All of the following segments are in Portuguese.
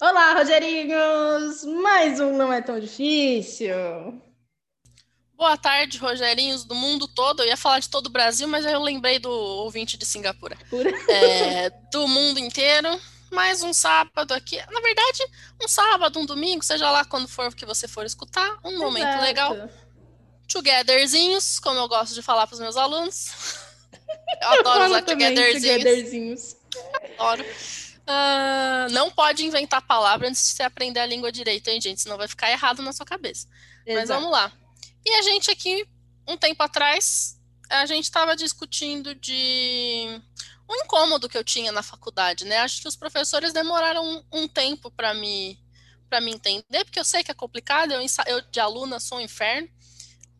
Olá, Rogerinhos! Mais um Não É Tão Difícil. Boa tarde, Rogerinhos, do mundo todo. Eu ia falar de todo o Brasil, mas eu lembrei do ouvinte de Singapura. É, do mundo inteiro. Mais um sábado aqui. Na verdade, um sábado, um domingo, seja lá quando for que você for escutar. Um Exato. momento legal. Togetherzinhos, como eu gosto de falar para os meus alunos. Eu adoro usar togetherzinhos. togetherzinhos. Adoro. Uh, não pode inventar palavra antes de você aprender a língua direito, hein, gente? Senão vai ficar errado na sua cabeça. Exato. Mas vamos lá. E a gente aqui, um tempo atrás, a gente estava discutindo de um incômodo que eu tinha na faculdade, né? Acho que os professores demoraram um, um tempo para me para me entender, porque eu sei que é complicado, eu, eu de aluna sou um inferno,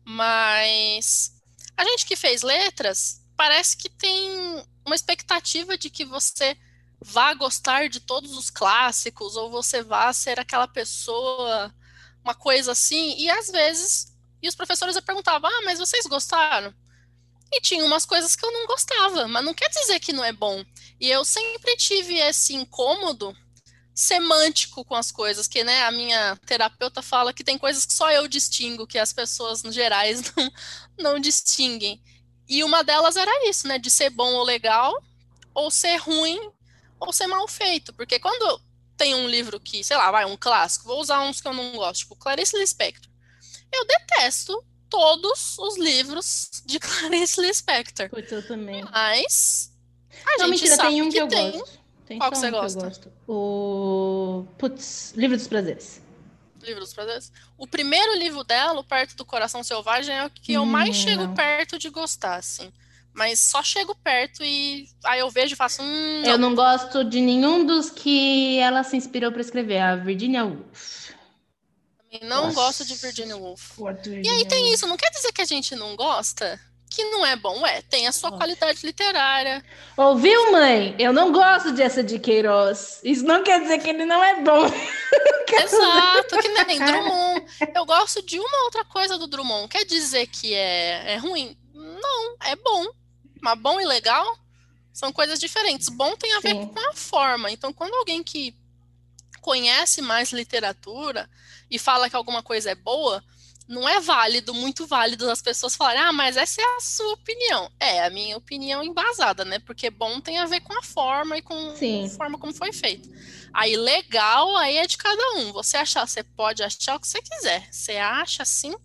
mas a gente que fez letras parece que tem uma expectativa de que você vá gostar de todos os clássicos ou você vá ser aquela pessoa, uma coisa assim, e às vezes, e os professores perguntavam: "Ah, mas vocês gostaram?" E tinha umas coisas que eu não gostava, mas não quer dizer que não é bom. E eu sempre tive esse incômodo semântico com as coisas, que né, a minha terapeuta fala que tem coisas que só eu distingo, que as pessoas no gerais não, não distinguem. E uma delas era isso, né, de ser bom ou legal, ou ser ruim ou ser mal feito, porque quando tem um livro que, sei lá, vai um clássico, vou usar uns que eu não gosto, tipo Clarice Lispector. Eu detesto todos os livros de Clarice Lispector. Putz, eu também. Mas a não, gente mentira, sabe tem um que, que eu tem... gosto. Tem Qual que você um gosta? Que eu gosto. O Putz, Livro dos Prazeres. Livro dos Prazeres. O primeiro livro dela, Perto do Coração Selvagem, é o que eu mais hum, chego não. perto de gostar, assim. Mas só chego perto e aí eu vejo e faço. Não. Eu não gosto de nenhum dos que ela se inspirou para escrever, a Virginia Woolf. Não Nossa. gosto de Virginia Woolf. Virginia e aí tem isso, não quer dizer que a gente não gosta? Que não é bom, é, tem a sua Nossa. qualidade literária. Ouviu, mãe? Eu não gosto de essa de Queiroz. Isso não quer dizer que ele não é bom. Exato, que nem Drummond. Eu gosto de uma outra coisa do Drummond. Quer dizer que é, é ruim? Não, é bom. Mas bom e legal são coisas diferentes. Bom tem a ver Sim. com a forma. Então, quando alguém que conhece mais literatura e fala que alguma coisa é boa, não é válido, muito válido as pessoas falarem, ah, mas essa é a sua opinião. É, a minha opinião embasada, né? Porque bom tem a ver com a forma e com Sim. a forma como foi feito. Aí legal, aí é de cada um. Você achar, você pode achar o que você quiser. Você acha assim,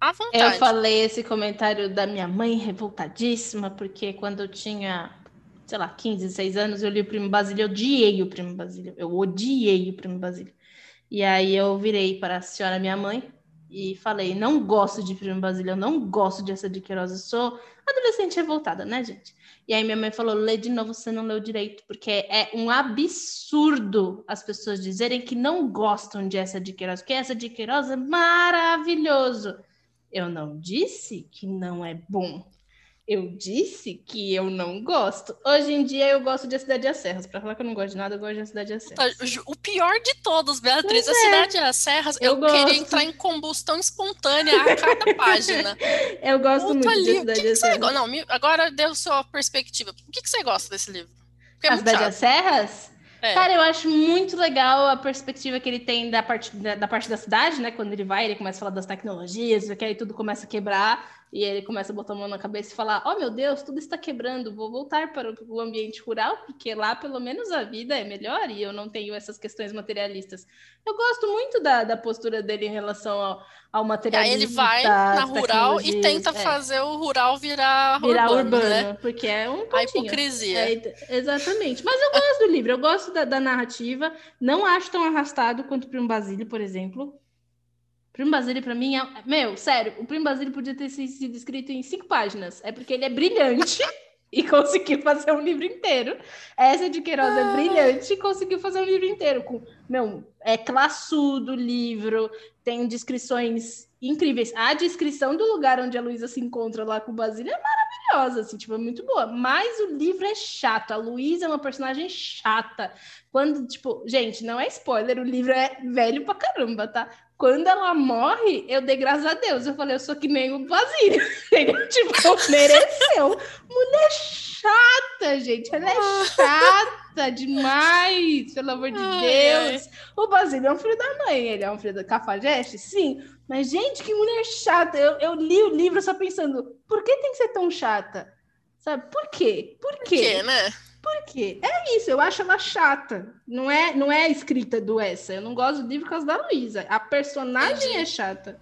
à vontade. Eu falei esse comentário da minha mãe revoltadíssima, porque quando eu tinha, sei lá, 15, 16 anos, eu li o Primo Basílio, eu odiei o Primo Basílio. Eu odiei o Primo Basílio. E aí eu virei para a senhora minha mãe e falei: não gosto de Primo Basílio, eu não gosto de essa de Queiroz, eu sou adolescente revoltada, né, gente? E aí minha mãe falou: lê de novo, você não leu direito, porque é um absurdo as pessoas dizerem que não gostam de essa de Queiroz, porque essa de Queiroz é maravilhoso. Eu não disse que não é bom. Eu disse que eu não gosto. Hoje em dia eu gosto de A Cidade das Serras. Para falar que eu não gosto de nada, eu gosto de A Cidade das Serras. O pior de todos, Beatriz, pois A Cidade é. das Serras, eu, eu queria entrar em combustão espontânea a cada página. eu gosto Puta muito ali. de A Cidade das Serras. Não, agora deu sua perspectiva. O que, que você gosta desse livro? Porque é A Cidade das Serras? É. Cara, eu acho muito legal a perspectiva que ele tem da parte da, da, parte da cidade, né? Quando ele vai, ele começa a falar das tecnologias, que aí tudo começa a quebrar. E ele começa a botar a mão na cabeça e falar: Oh meu Deus, tudo está quebrando, vou voltar para o ambiente rural, porque lá pelo menos a vida é melhor e eu não tenho essas questões materialistas. Eu gosto muito da, da postura dele em relação ao, ao materialismo. Aí ele vai na rural e tenta é. fazer o rural virar, virar urbano, urbano né? porque é um pontinho. A hipocrisia. É, exatamente. Mas eu gosto do livro, eu gosto da, da narrativa, não acho tão arrastado quanto para um Basílio, por exemplo. Primo Basílio, para mim, é... Meu, sério, o Primo Basílio podia ter sido escrito em cinco páginas. É porque ele é brilhante e conseguiu fazer um livro inteiro. Essa de Queiroz é ah. brilhante e conseguiu fazer um livro inteiro. Com, meu, é classudo o livro, tem descrições incríveis. A descrição do lugar onde a Luísa se encontra lá com o Basílio é maravilhosa, assim, tipo, é muito boa. Mas o livro é chato. A Luísa é uma personagem chata. Quando, tipo, gente, não é spoiler, o livro é velho pra caramba, tá? Quando ela morre, eu dei graças a Deus. Eu falei, eu sou que nem o Basílio. tipo, mereceu. Mulher chata, gente. Ela é chata demais, pelo amor de Deus. O Basílio é um filho da mãe. Ele é um filho da cafajeste? Sim. Mas, gente, que mulher chata. Eu, eu li o livro só pensando, por que tem que ser tão chata? Sabe? Por quê? Por quê? Por quê, né? Por quê? É isso, eu acho ela chata. Não é, não é a escrita do essa. Eu não gosto do livro por causa da Luísa. A personagem Entendi. é chata.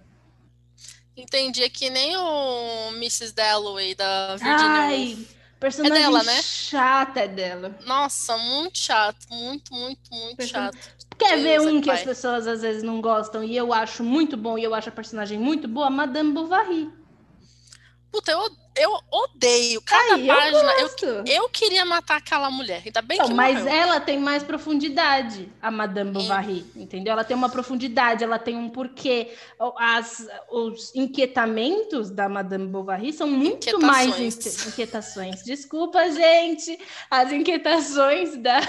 Entendi, é que nem o Mrs. Dalloway da Virginia Ai, Woolf. personagem é dela, né? chata é dela. Nossa, muito chato, muito, muito, muito Person... chato. Quer Deus ver um que pai. as pessoas às vezes não gostam e eu acho muito bom e eu acho a personagem muito boa? Madame Bovary. Puta, eu eu odeio cada Ai, página. Eu, eu, eu, queria matar aquela mulher. Ainda bem então, que Mas morreu. ela tem mais profundidade, a Madame Bovary, entendeu? Ela tem uma profundidade, ela tem um porquê. As, os inquietamentos da Madame Bovary são muito mais inquietações. Desculpa, gente. As inquietações da,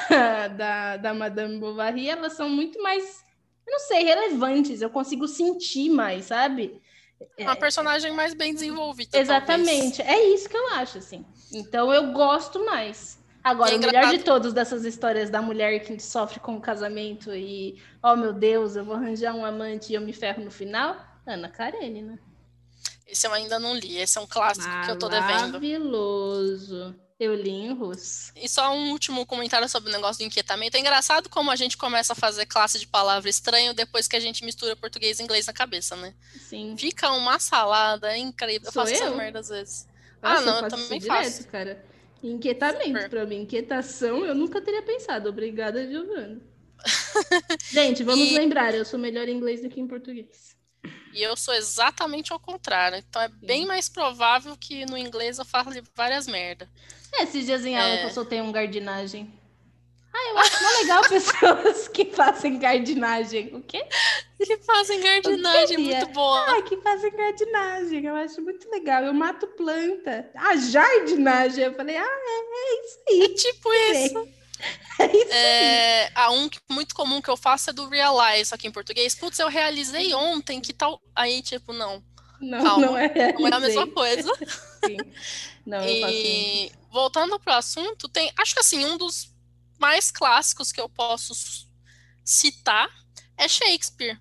da, da Madame Bovary, elas são muito mais, eu não sei, relevantes. Eu consigo sentir mais, sabe? Uma é. personagem mais bem desenvolvida. Exatamente. Talvez. É isso que eu acho, assim. Então eu gosto mais. Agora, é o melhor de todos dessas histórias da mulher que sofre com o casamento e, oh meu Deus, eu vou arranjar um amante e eu me ferro no final, Ana Karenina. Esse eu ainda não li, esse é um clássico que eu tô devendo. Maravilhoso. Eu li em russo. E só um último comentário sobre o negócio do inquietamento. É engraçado como a gente começa a fazer classe de palavra estranho depois que a gente mistura português e inglês na cabeça, né? Sim. Fica uma salada é incrível. Sou eu faço eu? essa merda às vezes. Nossa, ah, não, eu, eu também direto, faço. cara. Inquietamento para mim. Inquietação, eu nunca teria pensado. Obrigada, Giovana. gente, vamos e... lembrar, eu sou melhor em inglês do que em português. E eu sou exatamente ao contrário. Então é Sim. bem mais provável que no inglês eu fale várias merda. É, esses dias em aula é... que eu soltei um gardinagem. Ah, eu acho mais legal pessoas que fazem gardinagem. O quê? Que fazem gardinagem, muito boa. Ah, que fazem gardinagem. Eu acho muito legal. Eu mato planta. A jardinagem. Eu falei, ah, é, é isso aí. É tipo isso. É isso é, a um muito comum que eu faço é do realize aqui em português. Putz, eu realizei ontem que tal. Aí, tipo, não. Não, Calma, não é. Não é a mesma coisa. Sim. Não, e voltando para o assunto, tem. Acho que assim, um dos mais clássicos que eu posso citar é Shakespeare.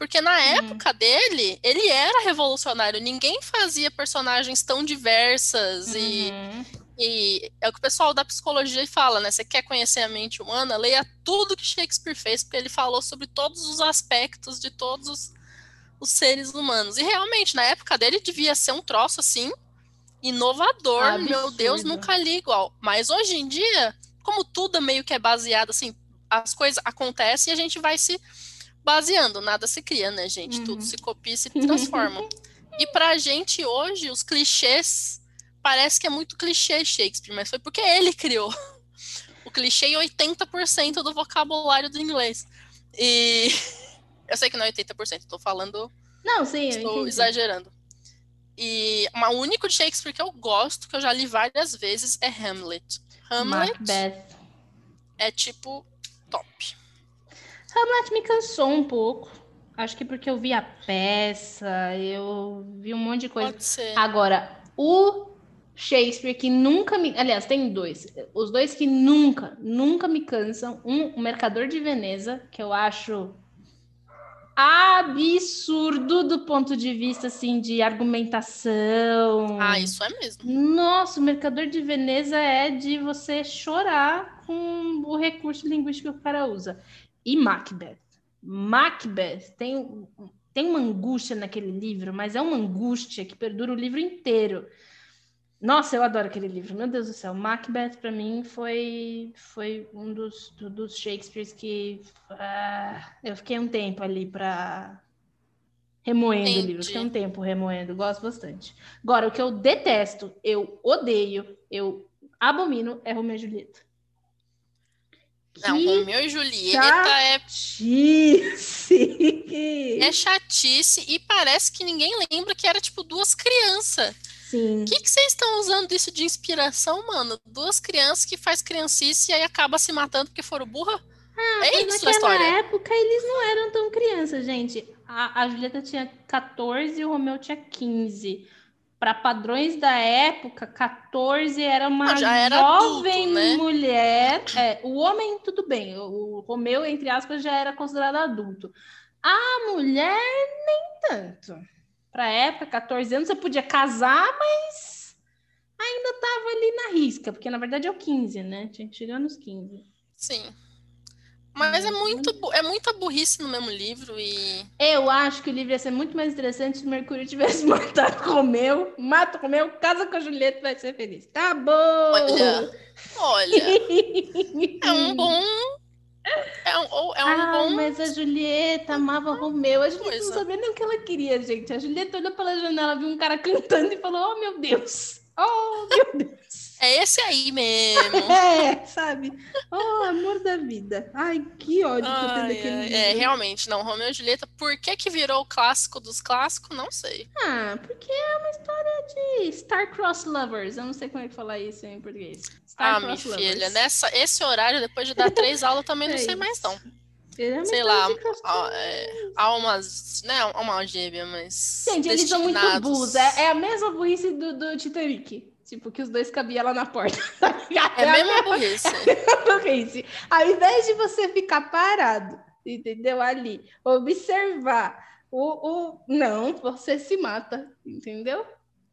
Porque na uhum. época dele, ele era revolucionário. Ninguém fazia personagens tão diversas uhum. e, e é o que o pessoal da psicologia fala, né? Você quer conhecer a mente humana, leia tudo que Shakespeare fez, porque ele falou sobre todos os aspectos de todos os, os seres humanos. E realmente, na época dele, devia ser um troço assim, inovador. Meu Deus, nunca li igual. Mas hoje em dia, como tudo meio que é baseado assim, as coisas acontecem e a gente vai se baseando, nada se cria, né, gente? Uhum. Tudo se copia e se transforma. e pra gente hoje, os clichês parece que é muito clichê Shakespeare, mas foi porque ele criou o clichê em 80% do vocabulário do inglês. E eu sei que não é 80%, estou falando. Não, sim, estou exagerando. E o único de Shakespeare que eu gosto, que eu já li várias vezes, é Hamlet. Hamlet Macbeth. é tipo top. Hamlet me cansou um pouco. Acho que porque eu vi a peça, eu vi um monte de coisa. Pode ser. Agora, o Shakespeare que nunca me. Aliás, tem dois. Os dois que nunca, nunca me cansam. Um, O Mercador de Veneza, que eu acho absurdo do ponto de vista assim de argumentação. Ah, isso é mesmo. Nossa, o Mercador de Veneza é de você chorar com o recurso linguístico que o cara usa. E Macbeth. Macbeth tem, tem uma angústia naquele livro, mas é uma angústia que perdura o livro inteiro. Nossa, eu adoro aquele livro. Meu Deus do céu. Macbeth, para mim, foi, foi um dos, dos Shakespeares que uh, eu fiquei um tempo ali para remoendo Entendi. o livro. Fiquei um tempo remoendo. Gosto bastante. Agora, o que eu detesto, eu odeio, eu abomino é Romeu e Julieta. Não, que Romeu e Julieta chatice. é. É chatice e parece que ninguém lembra que era tipo duas crianças. Sim. O que, vocês estão usando isso de inspiração, mano? Duas crianças que faz criancice e aí acaba se matando porque foram burra? Ah, é isso naquela história. época eles não eram tão crianças, gente. A, a Julieta tinha 14 e o Romeu tinha 15 para padrões da época, 14 era uma não, era jovem adulto, né? mulher. É, o homem, tudo bem, o Romeu, entre aspas, já era considerado adulto. A mulher, nem tanto. Para época, 14 anos, você podia casar, mas ainda estava ali na risca, porque na verdade é o 15, né? Tinha chegado nos 15. Sim. Mas é, muito, é muita burrice no mesmo livro e. Eu acho que o livro ia ser muito mais interessante se Mercúrio tivesse matado Romeu. Mata Romeu, casa com a Julieta vai ser feliz. Tá bom! Olha, olha. é um bom. É um, é um ah, bom. Mas a Julieta amava Romeu. A Julieta não sabia nem o que ela queria, gente. A Julieta olhou pela janela, viu um cara cantando e falou: Oh, meu Deus! Oh, meu Deus! É esse aí mesmo. é, sabe? Oh, amor da vida. Ai, que ódio ai, que eu tenho daquele livro. É, realmente, não. Romeu e Julieta, por que que virou o clássico dos clássicos? Não sei. Ah, porque é uma história de Star-Cross Lovers. Eu não sei como é que falar isso em português. Star ah, minha filha, nessa, esse horário, depois de dar três aulas, também é não sei isso. mais não. É sei lá, é, almas, né, alma gêmea, mas. Gente, eles são muito burros. É, é a mesma burrice do, do Titanic. Tipo, que os dois cabiam lá na porta. É a mesma burrice. É burrice. Ao invés de você ficar parado, entendeu? Ali, observar o, o... Não, você se mata, entendeu?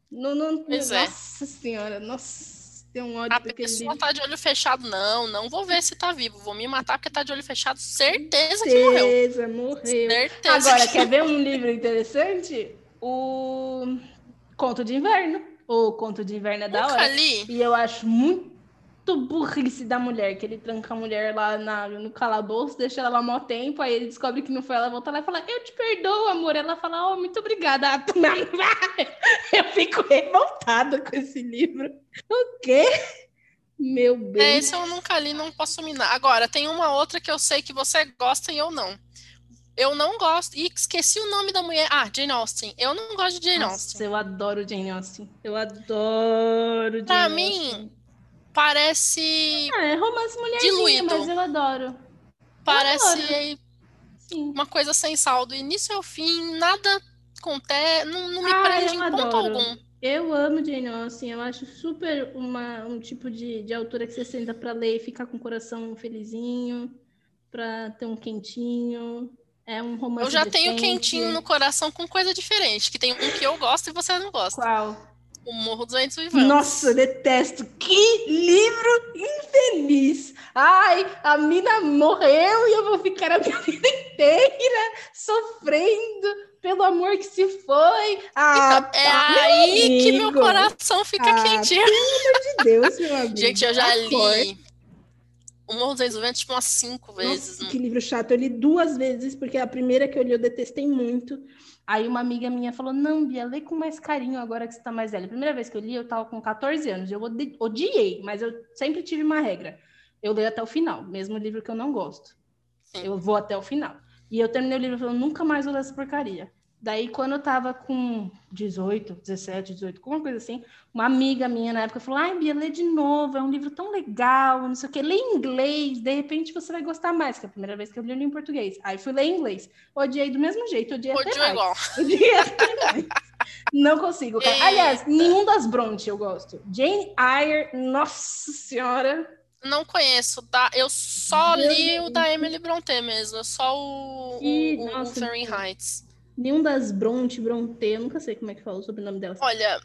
Não, não... Pois é. nossa é. senhora, nossa, tem um ódio A pessoa livro. tá de olho fechado, não, não vou ver se tá vivo, vou me matar porque tá de olho fechado, certeza, certeza que morreu. Certeza, morreu. Certeza Agora, que... quer ver um livro interessante? O Conto de Inverno. O Conto de Inverno é da Nunca hora. Li. E eu acho muito burrice da mulher, que ele tranca a mulher lá na, no calabouço, deixa ela lá mó tempo, aí ele descobre que não foi ela, volta lá e fala, eu te perdoo, amor. Ela fala, oh, muito obrigada. Eu fico revoltada com esse livro. O quê? Meu bem. É, esse eu nunca li, não posso minar. Agora, tem uma outra que eu sei que você gosta e eu não. Eu não gosto. E esqueci o nome da mulher. Ah, Jane Austen. Eu não gosto de Jane Nossa, Austen. Eu adoro Jane Austen. Eu adoro Jane pra mim, parece. Ah, é romance mulherzinha, mas eu adoro. Parece eu adoro. uma coisa sem saldo. Início ao fim, nada acontece. Não, não me ah, prende em ponto algum. Eu amo Jane Austen, eu acho super uma, um tipo de, de autora que você senta para ler e ficar com o coração felizinho, para ter um quentinho. É um romance. Eu já tenho quentinho no coração com coisa diferente, que tem um que eu gosto e você não gosta. Qual? O Morro dos Ventos Vivantes. Nossa, eu detesto. Que livro infeliz. Ai, a mina morreu e eu vou ficar a minha vida inteira sofrendo pelo amor que se foi. Ah, então, é tá, aí que meu coração fica ah, quentinho. Pelo amor de Deus, meu amigo. Gente, eu já li o Morro dos Ventos, tipo, umas cinco vezes. Nossa, que livro chato. Eu li duas vezes, porque a primeira que eu li eu detestei muito. Aí uma amiga minha falou: Não, Bia, lê com mais carinho agora que você tá mais velha. A primeira vez que eu li, eu tava com 14 anos. Eu odiei, mas eu sempre tive uma regra. Eu leio até o final, mesmo livro que eu não gosto. Sim. Eu vou até o final. E eu terminei o livro falando: Nunca mais vou ler essa porcaria. Daí, quando eu tava com 18, 17, 18, alguma coisa assim, uma amiga minha na época falou: Ai, Bia, lê de novo, é um livro tão legal, não sei o quê, lê em inglês, de repente você vai gostar mais, que é a primeira vez que eu li em português. Aí fui ler em inglês. Odiei do mesmo jeito, odiei Odiou até mais. igual. Odiei até mais. Não consigo, cara. Aliás, nenhum das Bronte eu gosto. Jane Eyre, nossa senhora. Não conheço, tá? Eu só li o da Emily Bronte mesmo, só o, que, o, o Fahrenheit. Nenhum das Bronte, Bronte, eu nunca sei como é que fala o sobrenome delas. Olha,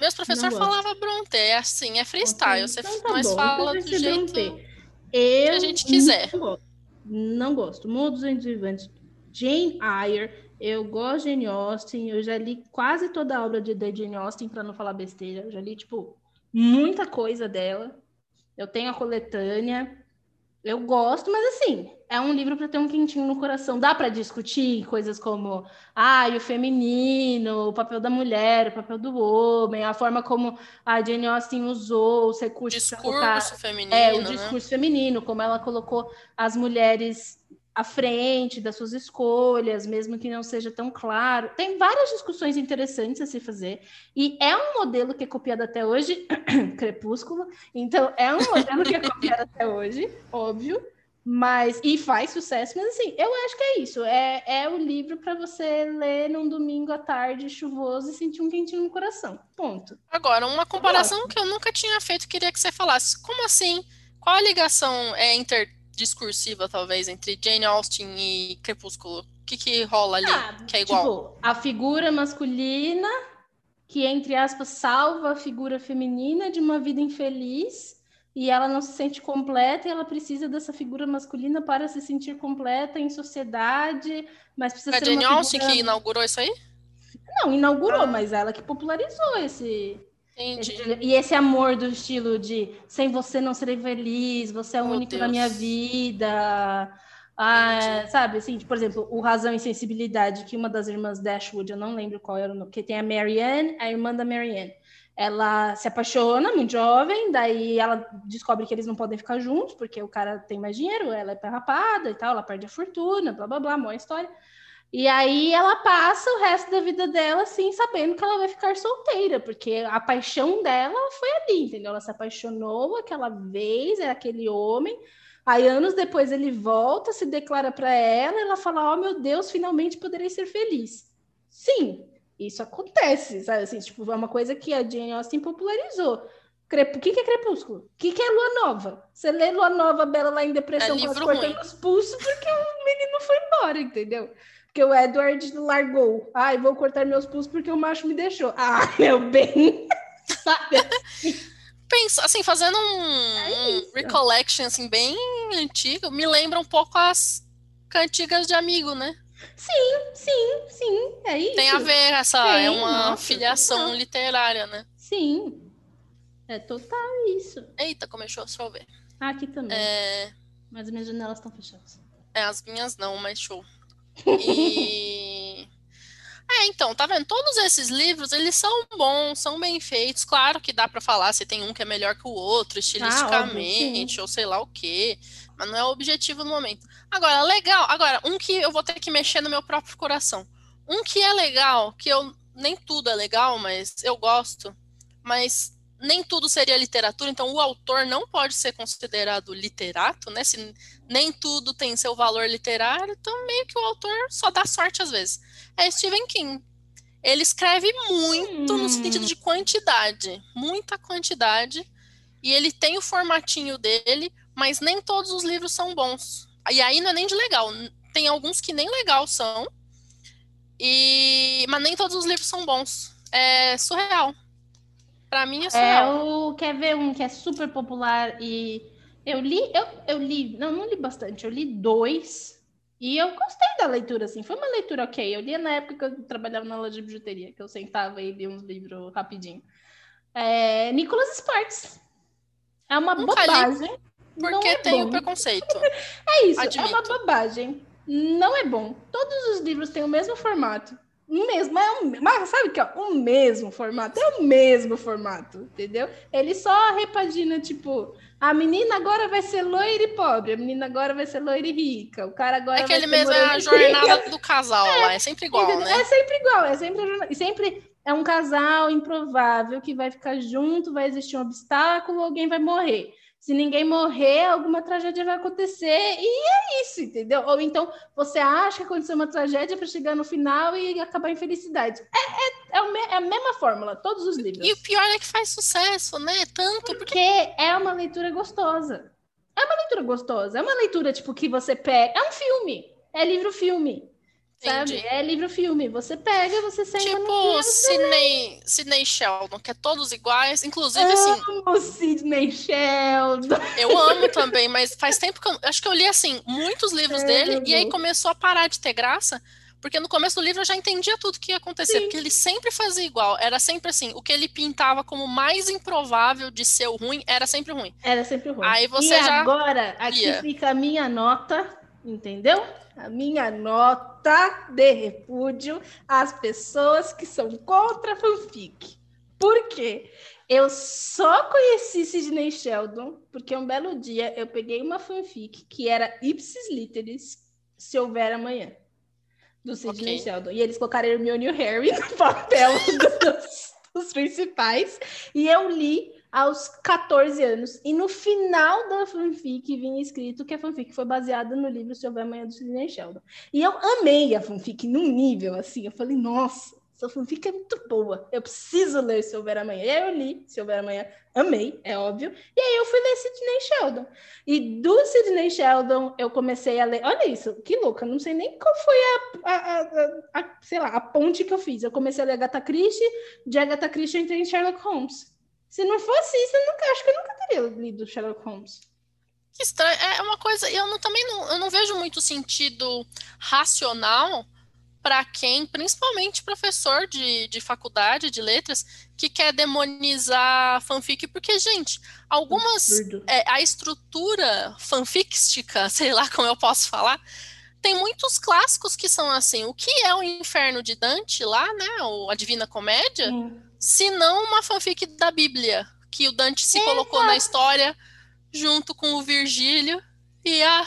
meus professores falavam Bronte, é assim, é freestyle. Você então tá nós bom. fala então do jeito Bronte. Eu que a gente quiser. Não gosto. Não gosto. Mundo dos Jane Eyre, eu gosto de Jane Austen, eu já li quase toda a obra de, de Jane Austen, para não falar besteira. Eu já li, tipo, muita coisa dela. Eu tenho a coletânea. Eu gosto, mas assim, é um livro para ter um quentinho no coração. Dá para discutir coisas como ah, o feminino, o papel da mulher, o papel do homem, a forma como a Jane Austen usou os recursos. Discurso colocar, feminino. É, o né? discurso né? feminino, como ela colocou as mulheres à frente das suas escolhas, mesmo que não seja tão claro. Tem várias discussões interessantes a se fazer, e é um modelo que é copiado até hoje, Crepúsculo, então é um modelo que é copiado até hoje, óbvio, Mas, e faz sucesso, mas assim, eu acho que é isso. É, é o livro para você ler num domingo à tarde chuvoso e sentir um quentinho no coração. Ponto. Agora, uma comparação que eu nunca tinha feito, queria que você falasse. Como assim? Qual a ligação é interdiscursiva, talvez, entre Jane Austen e Crepúsculo? O que, que rola ali ah, que é igual? Tipo, a figura masculina que, entre aspas, salva a figura feminina de uma vida infeliz e ela não se sente completa e ela precisa dessa figura masculina para se sentir completa em sociedade, mas precisa é ser Jane Austen figura... que inaugurou isso aí? Não, inaugurou, ah. mas ela que popularizou esse, esse, E esse amor do estilo de sem você não serei feliz, você é o único Deus. na minha vida. Ah, sabe, assim, por exemplo, o Razão e Sensibilidade, que uma das irmãs Dashwood, eu não lembro qual era o nome, que tem a Marianne, a irmã da Marianne ela se apaixona muito jovem, daí ela descobre que eles não podem ficar juntos, porque o cara tem mais dinheiro, ela é perrapada e tal, ela perde a fortuna, blá blá blá, boa história. E aí ela passa o resto da vida dela assim, sabendo que ela vai ficar solteira, porque a paixão dela foi ali, entendeu? Ela se apaixonou aquela vez, é aquele homem. Aí anos depois ele volta, se declara para ela, ela fala: "Oh, meu Deus, finalmente poderei ser feliz". Sim, isso acontece, sabe? Assim, tipo, é uma coisa que a Jane Austen popularizou. O que, que é crepúsculo? O que, que é lua nova? Você lê lua nova, Bela lá em depressão, é quase cortando os pulsos, porque o menino foi embora, entendeu? Porque o Edward largou. Ai, vou cortar meus pulsos porque o macho me deixou. Ah, meu bem. sabe? Pensa, assim, fazendo um, é um recollection assim, bem antigo, me lembra um pouco as cantigas de amigo, né? Sim, sim, sim, é isso. Tem a ver, essa Tem, é uma nossa, filiação literária, né? Sim, é total isso. Eita, começou a chover. Ah, aqui também. É... Mas as minhas janelas estão fechadas. É, as minhas não, mas show. E... é, então, tá vendo? Todos esses livros, eles são bons, são bem feitos. Claro que dá para falar se tem um que é melhor que o outro, estilisticamente, ah, óbvio, ou sei lá o quê. Mas não é o objetivo no momento. Agora, legal. Agora, um que eu vou ter que mexer no meu próprio coração. Um que é legal, que eu nem tudo é legal, mas eu gosto, mas nem tudo seria literatura, então o autor não pode ser considerado literato, né? Se nem tudo tem seu valor literário, então meio que o autor só dá sorte às vezes. É Stephen King. Ele escreve muito hum. no sentido de quantidade, muita quantidade, e ele tem o formatinho dele, mas nem todos os livros são bons. E aí não é nem de legal. Tem alguns que nem legal são. E mas nem todos os livros são bons. É surreal. Para mim é surreal. É, o quer ver um que é super popular e eu li, eu, eu li, não, não li bastante, eu li dois e eu gostei da leitura, assim, foi uma leitura ok. Eu lia na época que eu trabalhava na loja de bijuteria, que eu sentava e lia uns livros rapidinho. É, Nicholas Sparks. É uma Nunca bobagem. Li. Porque é tem o preconceito. é isso, Admito. é uma bobagem. Não é bom. Todos os livros têm o mesmo formato. O mesmo, é um, mas sabe que é o mesmo formato, é o mesmo formato, entendeu? Ele só repagina, tipo, a menina agora vai ser loira e pobre, a menina agora vai ser loira e rica, o cara agora é aquele mesmo é a jornada do casal é, lá, é sempre igual, entendeu? né? É sempre igual, é sempre, sempre é um casal improvável que vai ficar junto, vai existir um obstáculo, alguém vai morrer. Se ninguém morrer, alguma tragédia vai acontecer e é isso, entendeu? Ou então você acha que aconteceu uma tragédia para chegar no final e acabar em felicidade. É, é, é, a mesma fórmula, todos os livros. E o pior é que faz sucesso, né? Tanto porque... porque é uma leitura gostosa. É uma leitura gostosa. É uma leitura tipo que você pega. É um filme. É livro-filme. Sabe? Entendi. É livro-filme. Você pega, você senta tipo, no Sidney, Sidney Sheldon, que é todos iguais. Inclusive, assim. Amo Sidney Sheldon. Eu amo também, mas faz tempo que eu. Acho que eu li, assim, muitos livros é, dele, e aí começou a parar de ter graça. Porque no começo do livro eu já entendia tudo que ia acontecer, Sim. porque ele sempre fazia igual. Era sempre assim, o que ele pintava como mais improvável de ser ruim, era sempre ruim. Era sempre ruim. Aí você e já. Agora, aqui ia. fica a minha nota, entendeu? A minha nota de repúdio às pessoas que são contra a fanfic. Por quê? Eu só conheci Sidney Sheldon porque um belo dia eu peguei uma fanfic que era ipsis literis se houver amanhã do Sidney okay. Sheldon e eles colocaram Hermione e o Harry no papel dos, dos principais e eu li aos 14 anos. E no final da fanfic vinha escrito que a fanfic foi baseada no livro Se Houver Amanhã do Sidney Sheldon. E eu amei a fanfic num nível assim. Eu falei, nossa, essa fanfic é muito boa. Eu preciso ler Se Houver Amanhã. E aí eu li Se Houver Amanhã. Amei, é óbvio. E aí eu fui ler Sidney Sheldon. E do Sidney Sheldon eu comecei a ler. Olha isso, que louca. Não sei nem qual foi a, a, a, a sei lá, a ponte que eu fiz. Eu comecei a ler Agatha Christie. De Agatha Christie eu entrei em Sherlock Holmes. Se não fosse isso, eu nunca, acho que eu nunca teria lido Sherlock Holmes. Que estranho. É uma coisa. Eu não, também não, eu não vejo muito sentido racional para quem, principalmente professor de, de faculdade de letras, que quer demonizar fanfic, porque, gente, algumas. É, a estrutura fanficística, sei lá como eu posso falar, tem muitos clássicos que são assim. O que é o Inferno de Dante lá, né? Ou a Divina Comédia? Hum se não uma fanfic da Bíblia, que o Dante se colocou na história junto com o Virgílio e ah,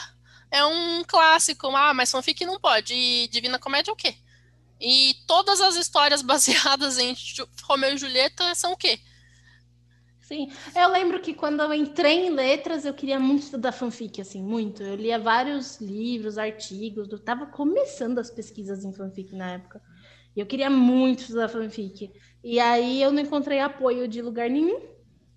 é um clássico. Ah, mas fanfic não pode. E Divina Comédia é o quê? E todas as histórias baseadas em Romeu e Julieta são o quê? Sim, eu lembro que quando eu entrei em letras, eu queria muito estudar fanfic, assim, muito. Eu lia vários livros, artigos, eu tava começando as pesquisas em fanfic na época. E eu queria muito estudar fanfic. E aí eu não encontrei apoio de lugar nenhum.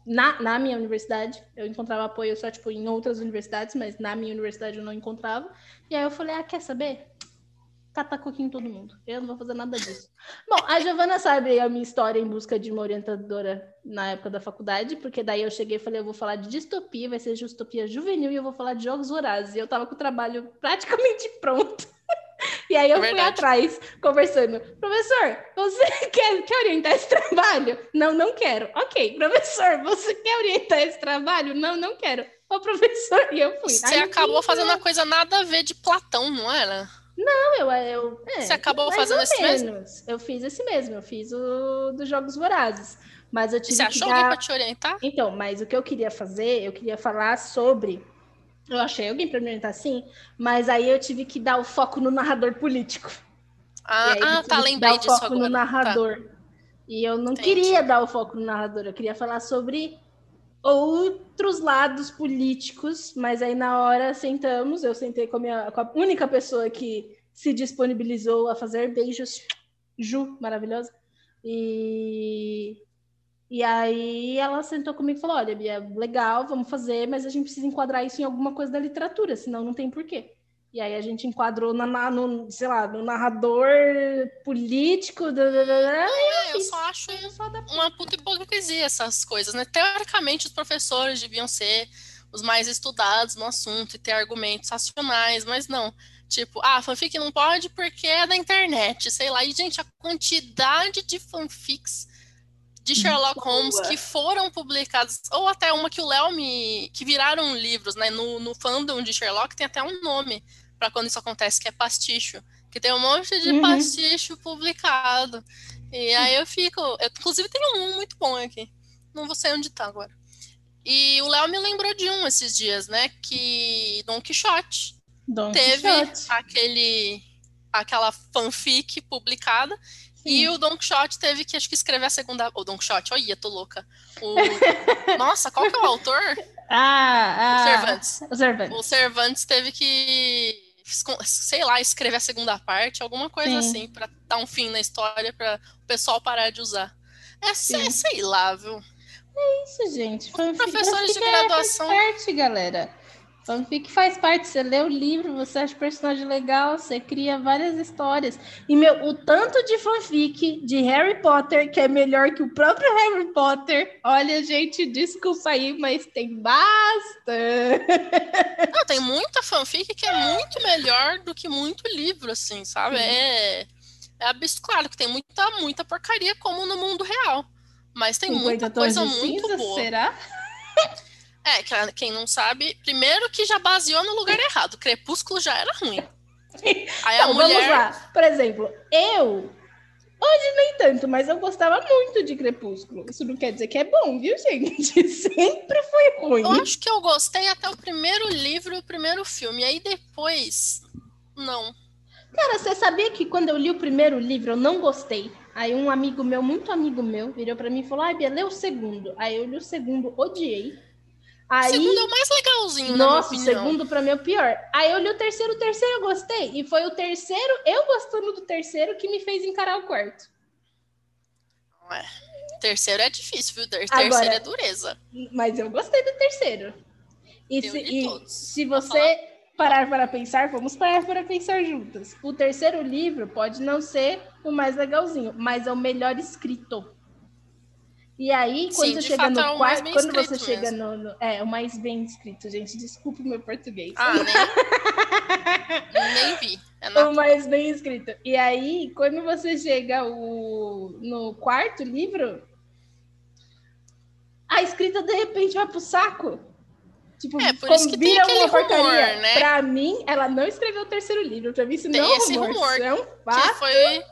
Na, na minha universidade, eu encontrava apoio só, tipo, em outras universidades, mas na minha universidade eu não encontrava. E aí eu falei, ah, quer saber? Catar coquinho todo mundo. Eu não vou fazer nada disso. Bom, a Giovana sabe a minha história em busca de uma orientadora na época da faculdade, porque daí eu cheguei e falei, eu vou falar de distopia, vai ser distopia juvenil e eu vou falar de jogos vorazes. E eu tava com o trabalho praticamente pronto. E aí eu é fui atrás, conversando. Professor, você quer, quer orientar esse trabalho? Não, não quero. Ok, professor, você quer orientar esse trabalho? Não, não quero. Ô, professor, e eu fui. Você aí, acabou fazendo uma coisa nada a ver de Platão, não era? Não, eu. eu é, você acabou fazendo esse mesmo? Eu fiz esse mesmo, eu fiz o dos Jogos Vorazes. Mas eu tive você achou dar... alguém para te orientar? Então, mas o que eu queria fazer, eu queria falar sobre eu achei alguém para me orientar sim, mas aí eu tive que dar o foco no narrador político. Ah, ah tá, lembrei dar o foco agora. no narrador. Tá. E eu não Entendi. queria dar o foco no narrador, eu queria falar sobre outros lados políticos, mas aí na hora sentamos, eu sentei com a, minha, com a única pessoa que se disponibilizou a fazer beijos, Ju, maravilhosa. E e aí ela sentou comigo e falou: olha, Bia, legal, vamos fazer, mas a gente precisa enquadrar isso em alguma coisa da literatura, senão não tem porquê. E aí a gente enquadrou na, no, sei lá, no narrador político. Da, da, da, é, eu, eu só acho uma puta hipocrisia essas coisas, né? Teoricamente, os professores deviam ser os mais estudados no assunto e ter argumentos racionais, mas não. Tipo, ah, fanfic não pode porque é da internet, sei lá. E, gente, a quantidade de fanfics de Sherlock Holmes que foram publicados, ou até uma que o Léo me. que viraram livros, né? No, no fandom de Sherlock tem até um nome para quando isso acontece, que é pasticho. Que tem um monte de uhum. pasticho publicado. E aí eu fico. Eu, inclusive tem um muito bom aqui. Não vou saber onde tá agora. E o Léo me lembrou de um esses dias, né? Que Don Quixote Don teve Quixote. aquele aquela fanfic publicada e o Don Quixote teve que, acho que, escrever a segunda. O Don Quixote, olha, tô louca. O... Nossa, qual que é o autor? Ah, ah, o Cervantes. O Cervantes. O Cervantes teve que, sei lá, escrever a segunda parte, alguma coisa Sim. assim, para dar um fim na história, para o pessoal parar de usar. É, sei, sei lá, viu? É isso, gente. Professores de graduação. É parte, galera. Fanfic faz parte, você lê o livro, você acha o personagem legal, você cria várias histórias. E, meu, o tanto de fanfic de Harry Potter, que é melhor que o próprio Harry Potter, olha, gente, desculpa aí, mas tem bastante. Não, tem muita fanfic que é muito melhor do que muito livro, assim, sabe? É, é absurdo. Claro que tem muita, muita porcaria, como no mundo real. Mas tem muita coisa muito cinza, boa. Será? É, quem não sabe, primeiro que já baseou no lugar errado. Crepúsculo já era ruim. Aí a mulher... vamos lá. Por exemplo, eu. Hoje nem tanto, mas eu gostava muito de Crepúsculo. Isso não quer dizer que é bom, viu, gente? Sempre foi ruim. Eu acho que eu gostei até o primeiro livro e o primeiro filme. Aí depois, não. Cara, você sabia que quando eu li o primeiro livro eu não gostei? Aí um amigo meu, muito amigo meu, virou para mim e falou: Ai, Bia, lê o segundo. Aí eu li o segundo, odiei. Aí, o segundo é o mais legalzinho, Nossa, o segundo pra mim é o pior. Aí eu li o terceiro, o terceiro eu gostei. E foi o terceiro, eu gostando do terceiro, que me fez encarar o quarto. Ué, terceiro é difícil, viu? Terceiro Agora, é dureza. Mas eu gostei do terceiro. E, se, e se, você parar para pensar, vamos parar para pensar juntas. O terceiro livro pode não ser o mais legalzinho, mas é o melhor escrito. E aí, quando Sim, você chega no é quarto, quando você chega no, no, É, o mais bem escrito, gente. Desculpa o meu português. Ah, nem, nem vi. É. O mais bem escrito. E aí, quando você chega o, no quarto livro, a escrita de repente vai pro saco. Tipo, é, por isso que tem aquele porcaria. rumor, né? Pra mim, ela não escreveu o terceiro livro. Pra mim, isso tem não é esse rumor. rumor é um fato. Que foi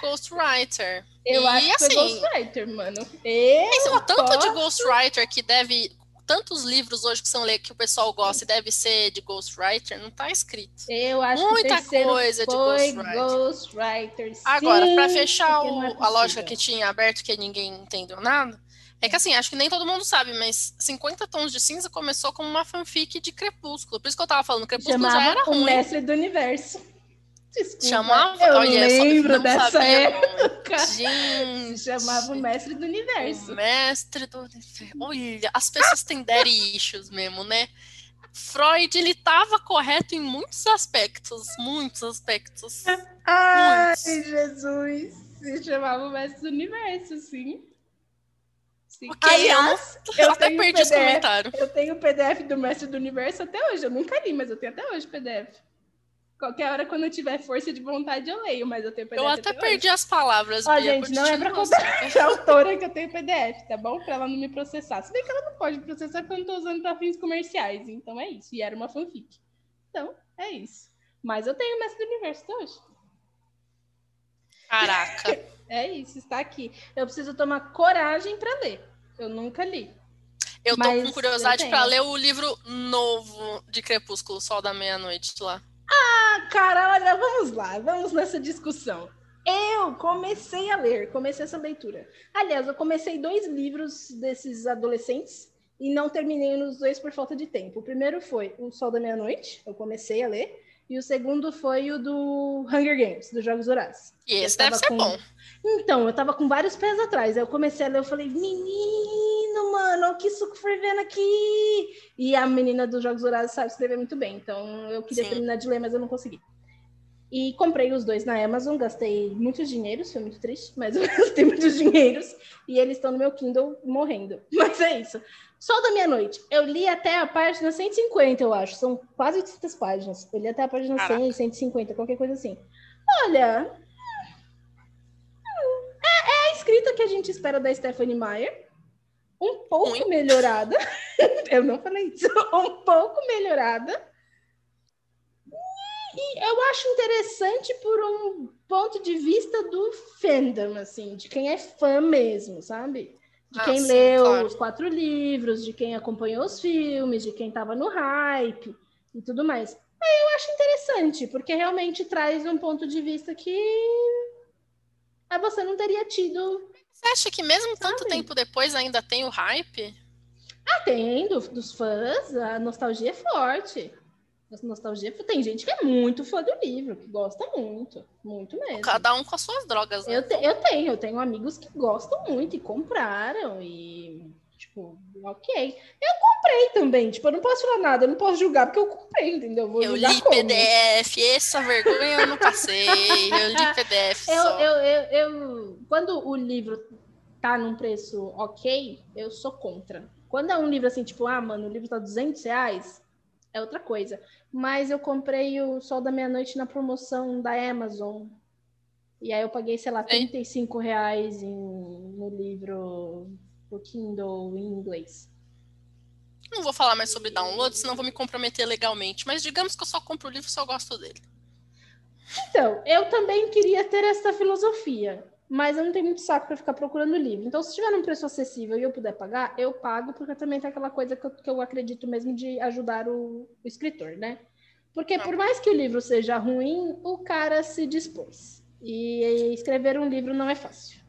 Ghostwriter. Eu e, acho que assim, foi Ghostwriter, mano. Eu o tanto de Ghostwriter que deve... Tantos livros hoje que são que o pessoal gosta e deve ser de Ghostwriter, não tá escrito. Eu acho Muita que coisa de Ghostwriter. Ghostwriter Agora, para fechar o, é a lógica que tinha aberto que ninguém entendeu nada, é que assim, acho que nem todo mundo sabe, mas 50 Tons de Cinza começou como uma fanfic de Crepúsculo. Por isso que eu tava falando, Crepúsculo Chamava já era ruim. o mestre do universo. Desculpa, chamava, eu olha, lembro dessa época. Gente, chamava o mestre do universo. O mestre do universo. Olha, as pessoas têm daddy issues mesmo, né? Freud, ele estava correto em muitos aspectos, muitos aspectos. Ai, muitos. Jesus! Se chamava o mestre do universo, sim. Sim. Ok, Aliás, eu, eu até perdi esse comentário. Eu tenho o PDF do Mestre do Universo até hoje. Eu nunca li, mas eu tenho até hoje o PDF. Qualquer hora, quando eu tiver força de vontade, eu leio, mas eu tenho PDF. Eu até, até perdi hoje. as palavras. Ó, Bia, gente, não é pra contar a autora que eu tenho PDF, tá bom? Pra ela não me processar. Se bem que ela não pode processar porque eu não tô usando pra fins comerciais. Então é isso. E era uma fanfic. Então, é isso. Mas eu tenho o Mestre do Universo até hoje. Caraca. é isso, está aqui. Eu preciso tomar coragem para ler. Eu nunca li. Eu tô com curiosidade para ler o livro novo de Crepúsculo, Sol da Meia-Noite lá. Ah, cara, olha, vamos lá, vamos nessa discussão. Eu comecei a ler, comecei essa leitura. Aliás, eu comecei dois livros desses adolescentes e não terminei nos dois por falta de tempo. O primeiro foi O Sol da Meia-Noite, eu comecei a ler, e o segundo foi o do Hunger Games, dos Jogos Horários. E esse deve ser com... bom. Então, eu tava com vários pés atrás. Aí eu comecei a ler, eu falei, menino, mano, que suco fervendo aqui. E a menina dos Jogos Dourados sabe escrever muito bem. Então, eu queria Sim. terminar de ler, mas eu não consegui. E comprei os dois na Amazon, gastei muitos dinheiros, foi muito triste, mas eu gastei muitos dinheiros. E eles estão no meu Kindle morrendo. Mas é isso. Sol da Meia-Noite. Eu li até a página 150, eu acho. São quase 800 páginas. Eu li até a página Caraca. 100, 150, qualquer coisa assim. Olha, escrita que a gente espera da Stephanie Meyer, um pouco Muito. melhorada. eu não falei isso, um pouco melhorada. E eu acho interessante por um ponto de vista do fandom, assim, de quem é fã mesmo, sabe? De ah, quem leu claro. os quatro livros, de quem acompanhou os filmes, de quem estava no hype e tudo mais. Aí eu acho interessante, porque realmente traz um ponto de vista que aí você não teria tido. Você acha que mesmo sabe? tanto tempo depois ainda tem o hype? Ah, tem, do, dos fãs, a nostalgia é forte. A nostalgia, tem gente que é muito fã do livro, que gosta muito, muito mesmo. Cada um com as suas drogas, né? Eu, te, eu tenho, eu tenho amigos que gostam muito e compraram e Tipo, ok. Eu comprei também, tipo, eu não posso falar nada, eu não posso julgar porque eu comprei, entendeu? Vou eu li como. PDF, essa vergonha eu não passei, eu li PDF. eu, eu, eu, eu, quando o livro tá num preço ok, eu sou contra. Quando é um livro assim, tipo, ah, mano, o livro tá 200 reais, é outra coisa. Mas eu comprei o Sol da Meia-Noite na promoção da Amazon. E aí eu paguei, sei lá, 35 reais em, no livro o Kindle em inglês. Não vou falar mais sobre download, senão vou me comprometer legalmente. Mas digamos que eu só compro o livro se eu gosto dele. Então, eu também queria ter essa filosofia, mas eu não tenho muito saco para ficar procurando livro. Então, se tiver um preço acessível e eu puder pagar, eu pago, porque também tem aquela coisa que eu, que eu acredito mesmo de ajudar o, o escritor, né? Porque por mais que o livro seja ruim, o cara se dispôs. E escrever um livro não é fácil.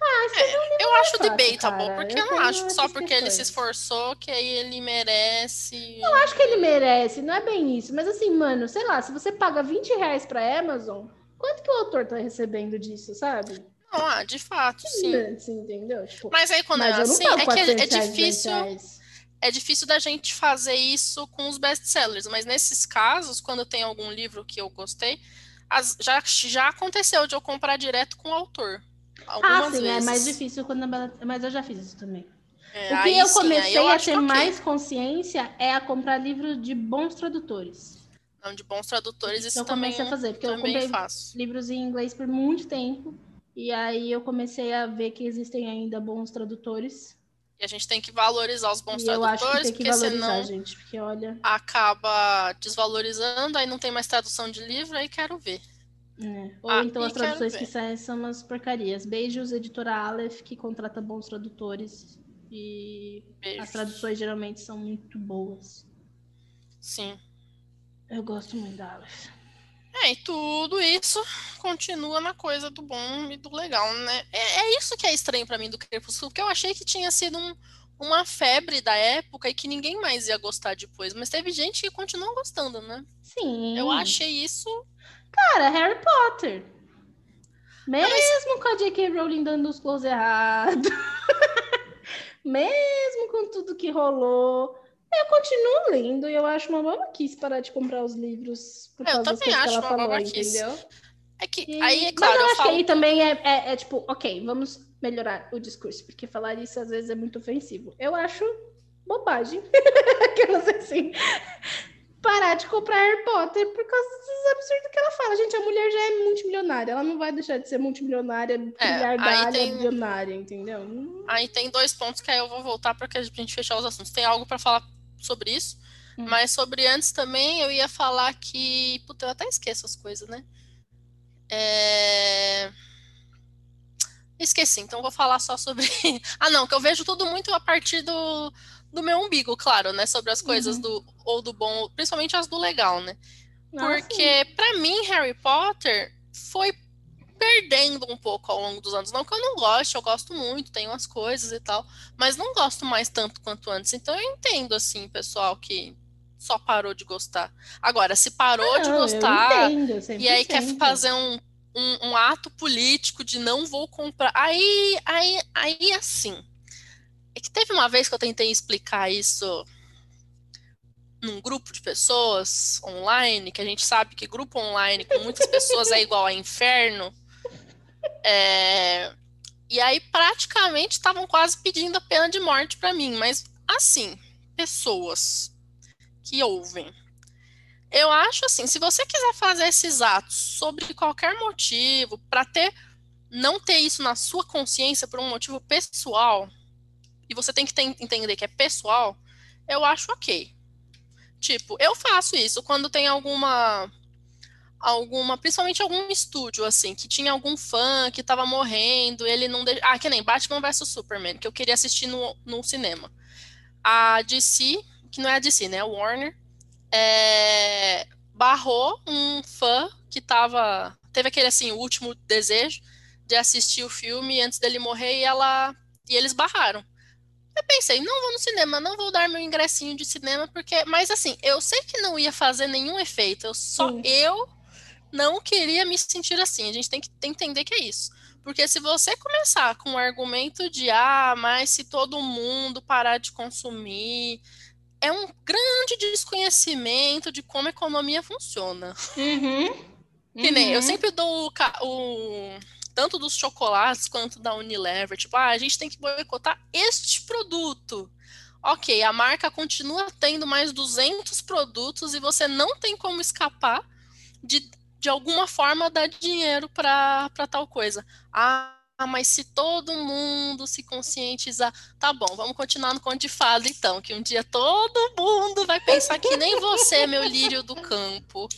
Ah, é, eu acho é debatable, porque eu, não acho que só porque ele se esforçou que aí ele merece. Eu acho que ele merece, não é bem isso. Mas assim, mano, sei lá, se você paga 20 reais pra Amazon, quanto que o autor tá recebendo disso, sabe? Não, ah, de fato, sim. sim entendeu? Tipo, mas aí quando é assim, é que é, é difícil. É difícil da gente fazer isso com os best-sellers, mas nesses casos, quando tem algum livro que eu gostei, as, já, já aconteceu de eu comprar direto com o autor. Algumas ah, sim, vezes. é mais difícil quando a Mas eu já fiz isso também. É, o que eu comecei eu a ter mais consciência é a comprar livro de bons tradutores. Não, de bons tradutores, isso, eu também comecei a fazer, porque eu comprei faço. livros em inglês por muito tempo. E aí eu comecei a ver que existem ainda bons tradutores. E a gente tem que valorizar os bons e tradutores, eu acho que tem que porque senão gente, porque olha... acaba desvalorizando, aí não tem mais tradução de livro, aí quero ver. É. Ou ah, então as traduções que saem são umas porcarias. Beijos, editora Aleph, que contrata bons tradutores. E Beijos. as traduções geralmente são muito boas. Sim. Eu gosto muito da Aleph. É, e tudo isso continua na coisa do bom e do legal, né? É, é isso que é estranho para mim do Crepúsculo, porque eu achei que tinha sido um, uma febre da época e que ninguém mais ia gostar depois, mas teve gente que continua gostando, né? Sim. Eu achei isso. Cara, Harry Potter. Mesmo mas... com a J.K. Rowling dando os close errados. Mesmo com tudo que rolou. Eu continuo lendo e eu acho uma babaquice parar de comprar os livros por eu também acho uma falou, babaquice. entendeu? É que e... aí, é claro, Mas eu, eu acho falo... que aí também é, é, é, tipo, ok, vamos melhorar o discurso, porque falar isso às vezes é muito ofensivo. Eu acho bobagem. Aquelas assim. Parar de comprar Harry Potter por causa dos absurdos que ela fala. Gente, a mulher já é multimilionária. Ela não vai deixar de ser multimilionária, é, tem... bilionária, entendeu? Aí tem dois pontos que aí eu vou voltar para que a gente fechar os assuntos. Tem algo para falar sobre isso. Hum. Mas sobre antes também, eu ia falar que. Puta, eu até esqueço as coisas, né? É... Esqueci, então vou falar só sobre. ah, não, que eu vejo tudo muito a partir do, do meu umbigo, claro, né? Sobre as coisas uhum. do ou do bom, principalmente as do legal, né? Ah, Porque, para mim, Harry Potter foi perdendo um pouco ao longo dos anos. Não que eu não goste, eu gosto muito, tenho as coisas e tal, mas não gosto mais tanto quanto antes. Então eu entendo, assim, pessoal que só parou de gostar. Agora, se parou não, de gostar entendo, e aí quer fazer um, um, um, ato político de não vou comprar, aí, aí, aí assim. É que teve uma vez que eu tentei explicar isso num grupo de pessoas online, que a gente sabe que grupo online com muitas pessoas é igual a inferno. É, e aí, praticamente, estavam quase pedindo a pena de morte para mim. Mas, assim, pessoas que ouvem. Eu acho assim, se você quiser fazer esses atos sobre qualquer motivo, para ter não ter isso na sua consciência por um motivo pessoal, e você tem que ter, entender que é pessoal, eu acho ok. Tipo, eu faço isso quando tem alguma alguma, principalmente algum estúdio, assim, que tinha algum fã que tava morrendo, ele não... Ah, que nem Batman vs Superman, que eu queria assistir no, no cinema. A DC, que não é a DC, né, a Warner, é... barrou um fã que tava... Teve aquele, assim, último desejo de assistir o filme antes dele morrer e ela... E eles barraram. Eu pensei, não vou no cinema, não vou dar meu ingressinho de cinema, porque. Mas assim, eu sei que não ia fazer nenhum efeito. Eu só Sim. eu não queria me sentir assim. A gente tem que entender que é isso. Porque se você começar com o argumento de ah, mas se todo mundo parar de consumir, é um grande desconhecimento de como a economia funciona. Uhum. Que nem, eu uhum. sempre dou o, o, tanto dos chocolates quanto da Unilever, tipo, ah, a gente tem que boicotar este produto. Ok, a marca continua tendo mais 200 produtos e você não tem como escapar de de alguma forma dar dinheiro para tal coisa. Ah, mas se todo mundo se conscientizar, tá bom, vamos continuar no conto de fada então, que um dia todo mundo vai pensar que nem você, meu lírio do campo.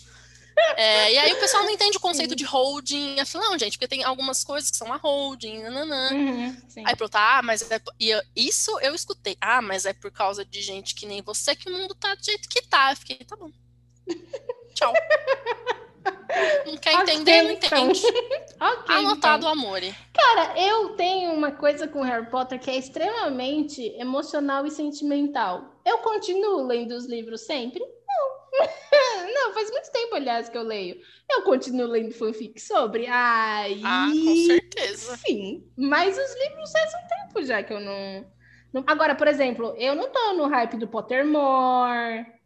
É, e aí o pessoal não entende o conceito de holding. Eu falo, não, gente, porque tem algumas coisas que são uma holding, nananã. Uhum, aí pronto, ah, mas é, e isso eu escutei. Ah, mas é por causa de gente que nem você que o mundo tá do jeito que tá. Eu fiquei, tá bom. Tchau. Não quer entender, não então. entende. okay, Anotado então. amor. Cara, eu tenho uma coisa com Harry Potter que é extremamente emocional e sentimental. Eu continuo lendo os livros sempre? Não. não, faz muito tempo, aliás, que eu leio. Eu continuo lendo fanfic sobre. Ai, ah, com certeza. Sim, mas os livros faz um tempo já que eu não... não... Agora, por exemplo, eu não tô no hype do Pottermore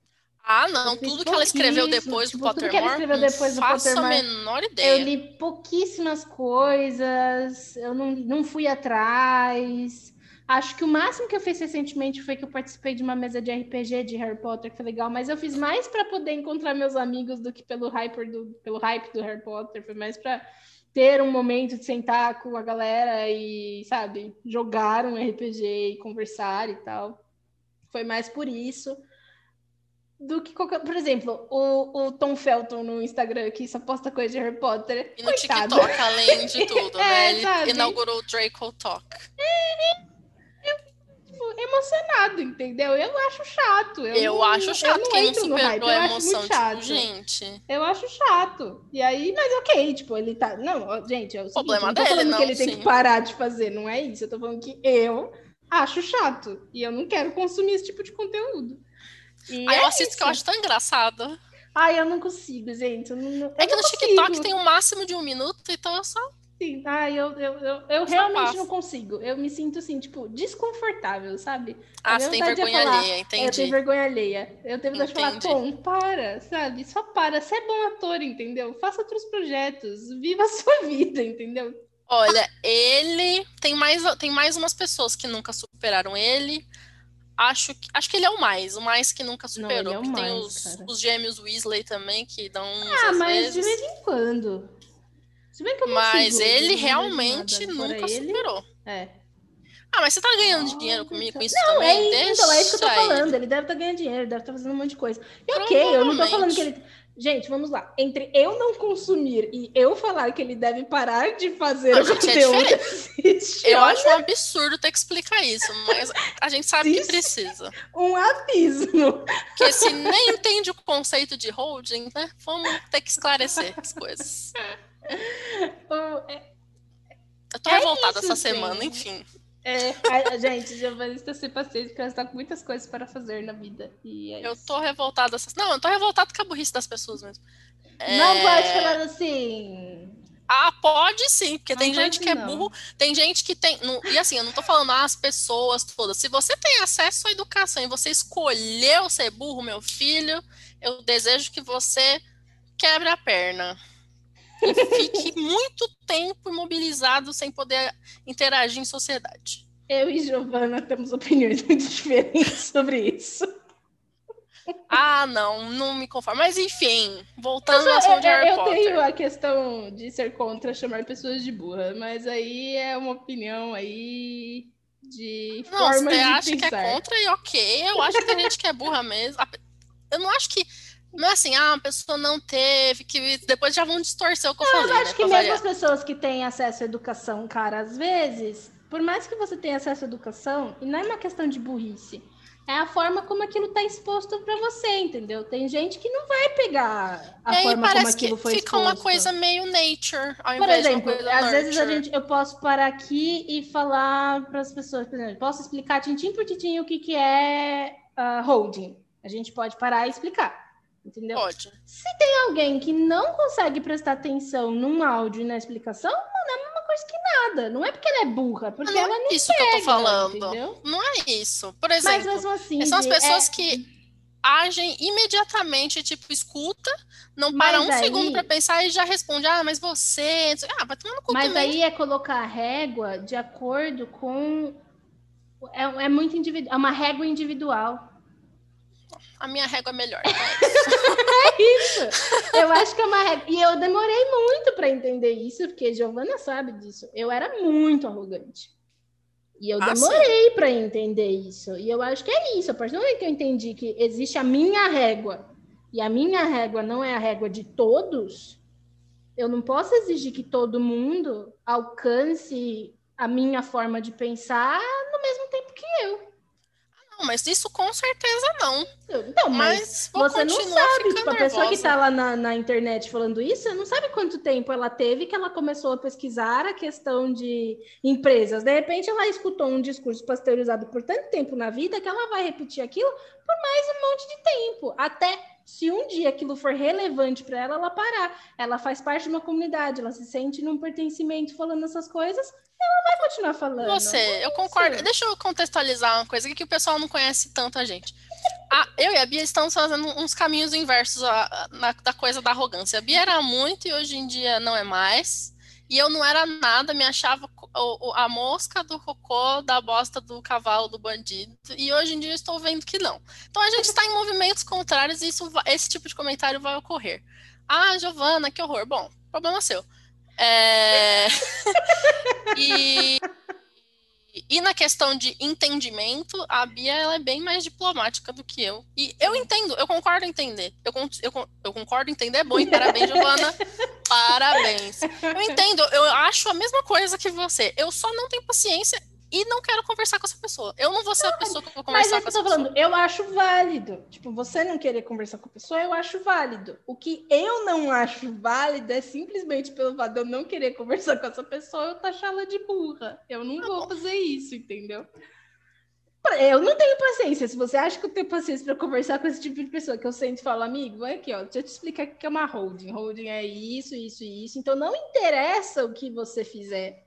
ah, não. Tudo que ela escreveu depois tipo, do Pottermore. Tudo que ela escreveu depois do Pottermore. a menor ideia. Eu li pouquíssimas coisas, eu não, não fui atrás. Acho que o máximo que eu fiz recentemente foi que eu participei de uma mesa de RPG de Harry Potter, que foi legal, mas eu fiz mais para poder encontrar meus amigos do que pelo hype do, pelo hype do Harry Potter. Foi mais para ter um momento de sentar com a galera e, sabe, jogar um RPG e conversar e tal. Foi mais por isso do que qualquer. Por exemplo, o, o Tom Felton no Instagram, que só posta coisa de Harry Potter. E no Coitado. TikTok, além de tudo, né? é, né? Ele inaugurou o Draco Talk. Eu, emocionado, entendeu? Eu acho chato. Eu, eu não, acho chato eu quem não superou a emoção. Tipo, chato. gente. Eu acho chato. E aí, mas ok, tipo, ele tá. Não, gente, é o, o problema dele, não tô falando não, que ele sim. tem que parar de fazer, não é isso. Eu tô falando que eu acho chato. E eu não quero consumir esse tipo de conteúdo. E Aí é eu assisto isso. que eu acho tão engraçado. Ai, eu não consigo, gente. Eu não, eu é que no consigo. TikTok tem um máximo de um minuto, então eu só. Sim, ai, eu, eu, eu, eu realmente passo. não consigo. Eu me sinto assim, tipo, desconfortável, sabe? Ah, você tem vergonha falar, alheia, entendi. Eu tenho vergonha alheia. Eu tenho vontade de falar, Tom, para, sabe? Só para. Você é bom ator, entendeu? Faça outros projetos. Viva a sua vida, entendeu? Olha, ele tem mais, tem mais umas pessoas que nunca superaram ele acho que, acho que ele é o mais, o mais que nunca superou. Não, é mais, tem os, os, gêmeos Weasley também, que dão Ah, mas vezes. de vez em quando. Se bem que eu mas ele realmente nunca ele... superou. É. Ah, mas você tá ganhando dinheiro comigo com isso não, também? É, então, é isso que eu tô falando. Ele deve estar tá ganhando dinheiro, deve estar tá fazendo um monte de coisa. E ok, eu não tô falando que ele Gente, vamos lá. Entre eu não consumir e eu falar que ele deve parar de fazer a o é conteúdo. É eu olha... acho um absurdo ter que explicar isso, mas a gente sabe que precisa. Um abismo. Porque se nem entende o conceito de holding, né? Vamos ter que esclarecer as coisas. É, eu tô é revoltada isso, essa sim. semana, enfim. É, a, gente, Giovanni está sem paciência porque ela está com muitas coisas para fazer na vida. E é eu tô revoltada. Não, eu tô revoltada com a burrice das pessoas mesmo. Não é... pode falar assim. Ah, pode sim, porque não tem gente que é burro, tem gente que tem. Não, e assim, eu não tô falando ah, as pessoas todas. Se você tem acesso à educação e você escolheu ser burro, meu filho, eu desejo que você quebre a perna e fique muito tempo imobilizado sem poder interagir em sociedade. Eu e Giovana temos opiniões muito diferentes sobre isso. Ah, não, não me conformo. Mas enfim, voltando ao assunto de Harry eu Potter. Eu tenho a questão de ser contra chamar pessoas de burra, mas aí é uma opinião aí de não, forma você de acha pensar. que é contra e ok. Eu acho que tem gente que é burra mesmo. Eu não acho que não é assim, ah, a pessoa não teve, que depois já vão distorcer o que eu falei. Eu acho né, que mesmo variar. as pessoas que têm acesso à educação, cara, às vezes, por mais que você tenha acesso à educação, e não é uma questão de burrice, é a forma como aquilo está exposto para você, entendeu? Tem gente que não vai pegar a forma como aquilo foi fica exposto. uma coisa meio nature, ao por invés exemplo, de uma coisa às vezes a gente, eu posso parar aqui e falar para as pessoas, por exemplo, posso explicar tintim por tintim o que, que é uh, holding. A gente pode parar e explicar. Entendeu? Pode. Se tem alguém que não consegue prestar atenção num áudio e na explicação, mano, é a mesma coisa que nada. Não é porque ela é burra, porque não ela não é isso pega, que eu tô falando. Entendeu? Não é isso. Por exemplo, Mas mesmo assim, são as pessoas é... que agem imediatamente, tipo, escuta, não para mas um aí... segundo para pensar e já responde, ah, mas você... Ah, vai tomar no cu Mas também. aí é colocar a régua de acordo com... É, é muito individual, é uma régua individual a minha régua é melhor. é isso. Eu acho que é uma régua. E eu demorei muito para entender isso, porque Giovana sabe disso. Eu era muito arrogante. E eu ah, demorei para entender isso. E eu acho que é isso. A partir do momento que eu entendi que existe a minha régua e a minha régua não é a régua de todos, eu não posso exigir que todo mundo alcance a minha forma de pensar no mesmo tempo que eu. Não, mas isso com certeza não. Não, mas, mas você não sabe. Tipo, a pessoa que está lá na, na internet falando isso, você não sabe quanto tempo ela teve que ela começou a pesquisar a questão de empresas. De repente, ela escutou um discurso pasteurizado por tanto tempo na vida que ela vai repetir aquilo por mais um monte de tempo. Até se um dia aquilo for relevante para ela, ela parar. Ela faz parte de uma comunidade, ela se sente num pertencimento falando essas coisas, ela vai continuar falando. Você, eu concordo. Deixa eu contextualizar uma coisa que o pessoal não conhece tanto a gente. A, eu e a Bia estamos fazendo uns caminhos inversos a, a, na, da coisa da arrogância. A Bia era muito e hoje em dia não é mais. E eu não era nada, me achava a mosca do cocô da bosta do cavalo do bandido. E hoje em dia estou vendo que não. Então a gente está em movimentos contrários e isso, esse tipo de comentário vai ocorrer. Ah, Giovana, que horror. Bom, problema seu. É... e e na questão de entendimento, a Bia ela é bem mais diplomática do que eu. E eu entendo, eu concordo em entender. Eu, eu, eu concordo em entender, é bom, e parabéns, Giovana. Parabéns. Eu entendo, eu acho a mesma coisa que você. Eu só não tenho paciência e não quero conversar com essa pessoa. Eu não vou ser a pessoa que vou conversar com essa pessoa. Falando, eu acho válido. Tipo, você não querer conversar com a pessoa, eu acho válido. O que eu não acho válido é simplesmente pelo fato de eu não querer conversar com essa pessoa, eu taxá-la de burra. Eu não tá vou bom. fazer isso, entendeu? Eu não tenho paciência. Se você acha que eu tenho paciência para conversar com esse tipo de pessoa que eu sempre falo, amigo, vai aqui, ó, deixa eu te explicar o que é uma holding. Holding é isso, isso e isso. Então não interessa o que você fizer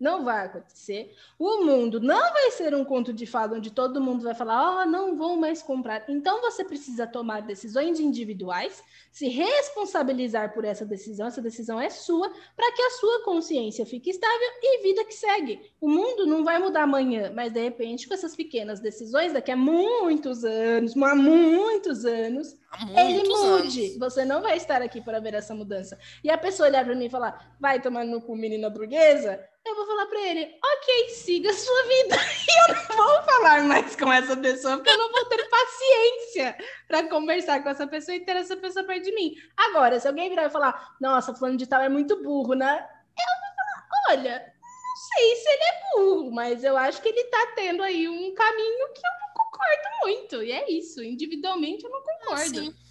não vai acontecer. O mundo não vai ser um conto de fada onde todo mundo vai falar: "Oh, não vou mais comprar". Então você precisa tomar decisões individuais, se responsabilizar por essa decisão. Essa decisão é sua, para que a sua consciência fique estável e vida que segue. O mundo não vai mudar amanhã, mas de repente com essas pequenas decisões daqui a muitos anos, há muitos anos, ele mude. Anos. Você não vai estar aqui para ver essa mudança. E a pessoa olhar para mim e falar: "Vai tomar no cu menina burguesa", eu vou falar para ele: ok, siga a sua vida. E eu não vou falar mais com essa pessoa, porque eu não vou ter paciência para conversar com essa pessoa e ter essa pessoa de mim. Agora, se alguém virar e falar: nossa, fulano de tal é muito burro, né? Eu vou falar: olha, não sei se ele é burro, mas eu acho que ele está tendo aí um caminho que eu não concordo muito. E é isso, individualmente eu não concordo. Ah,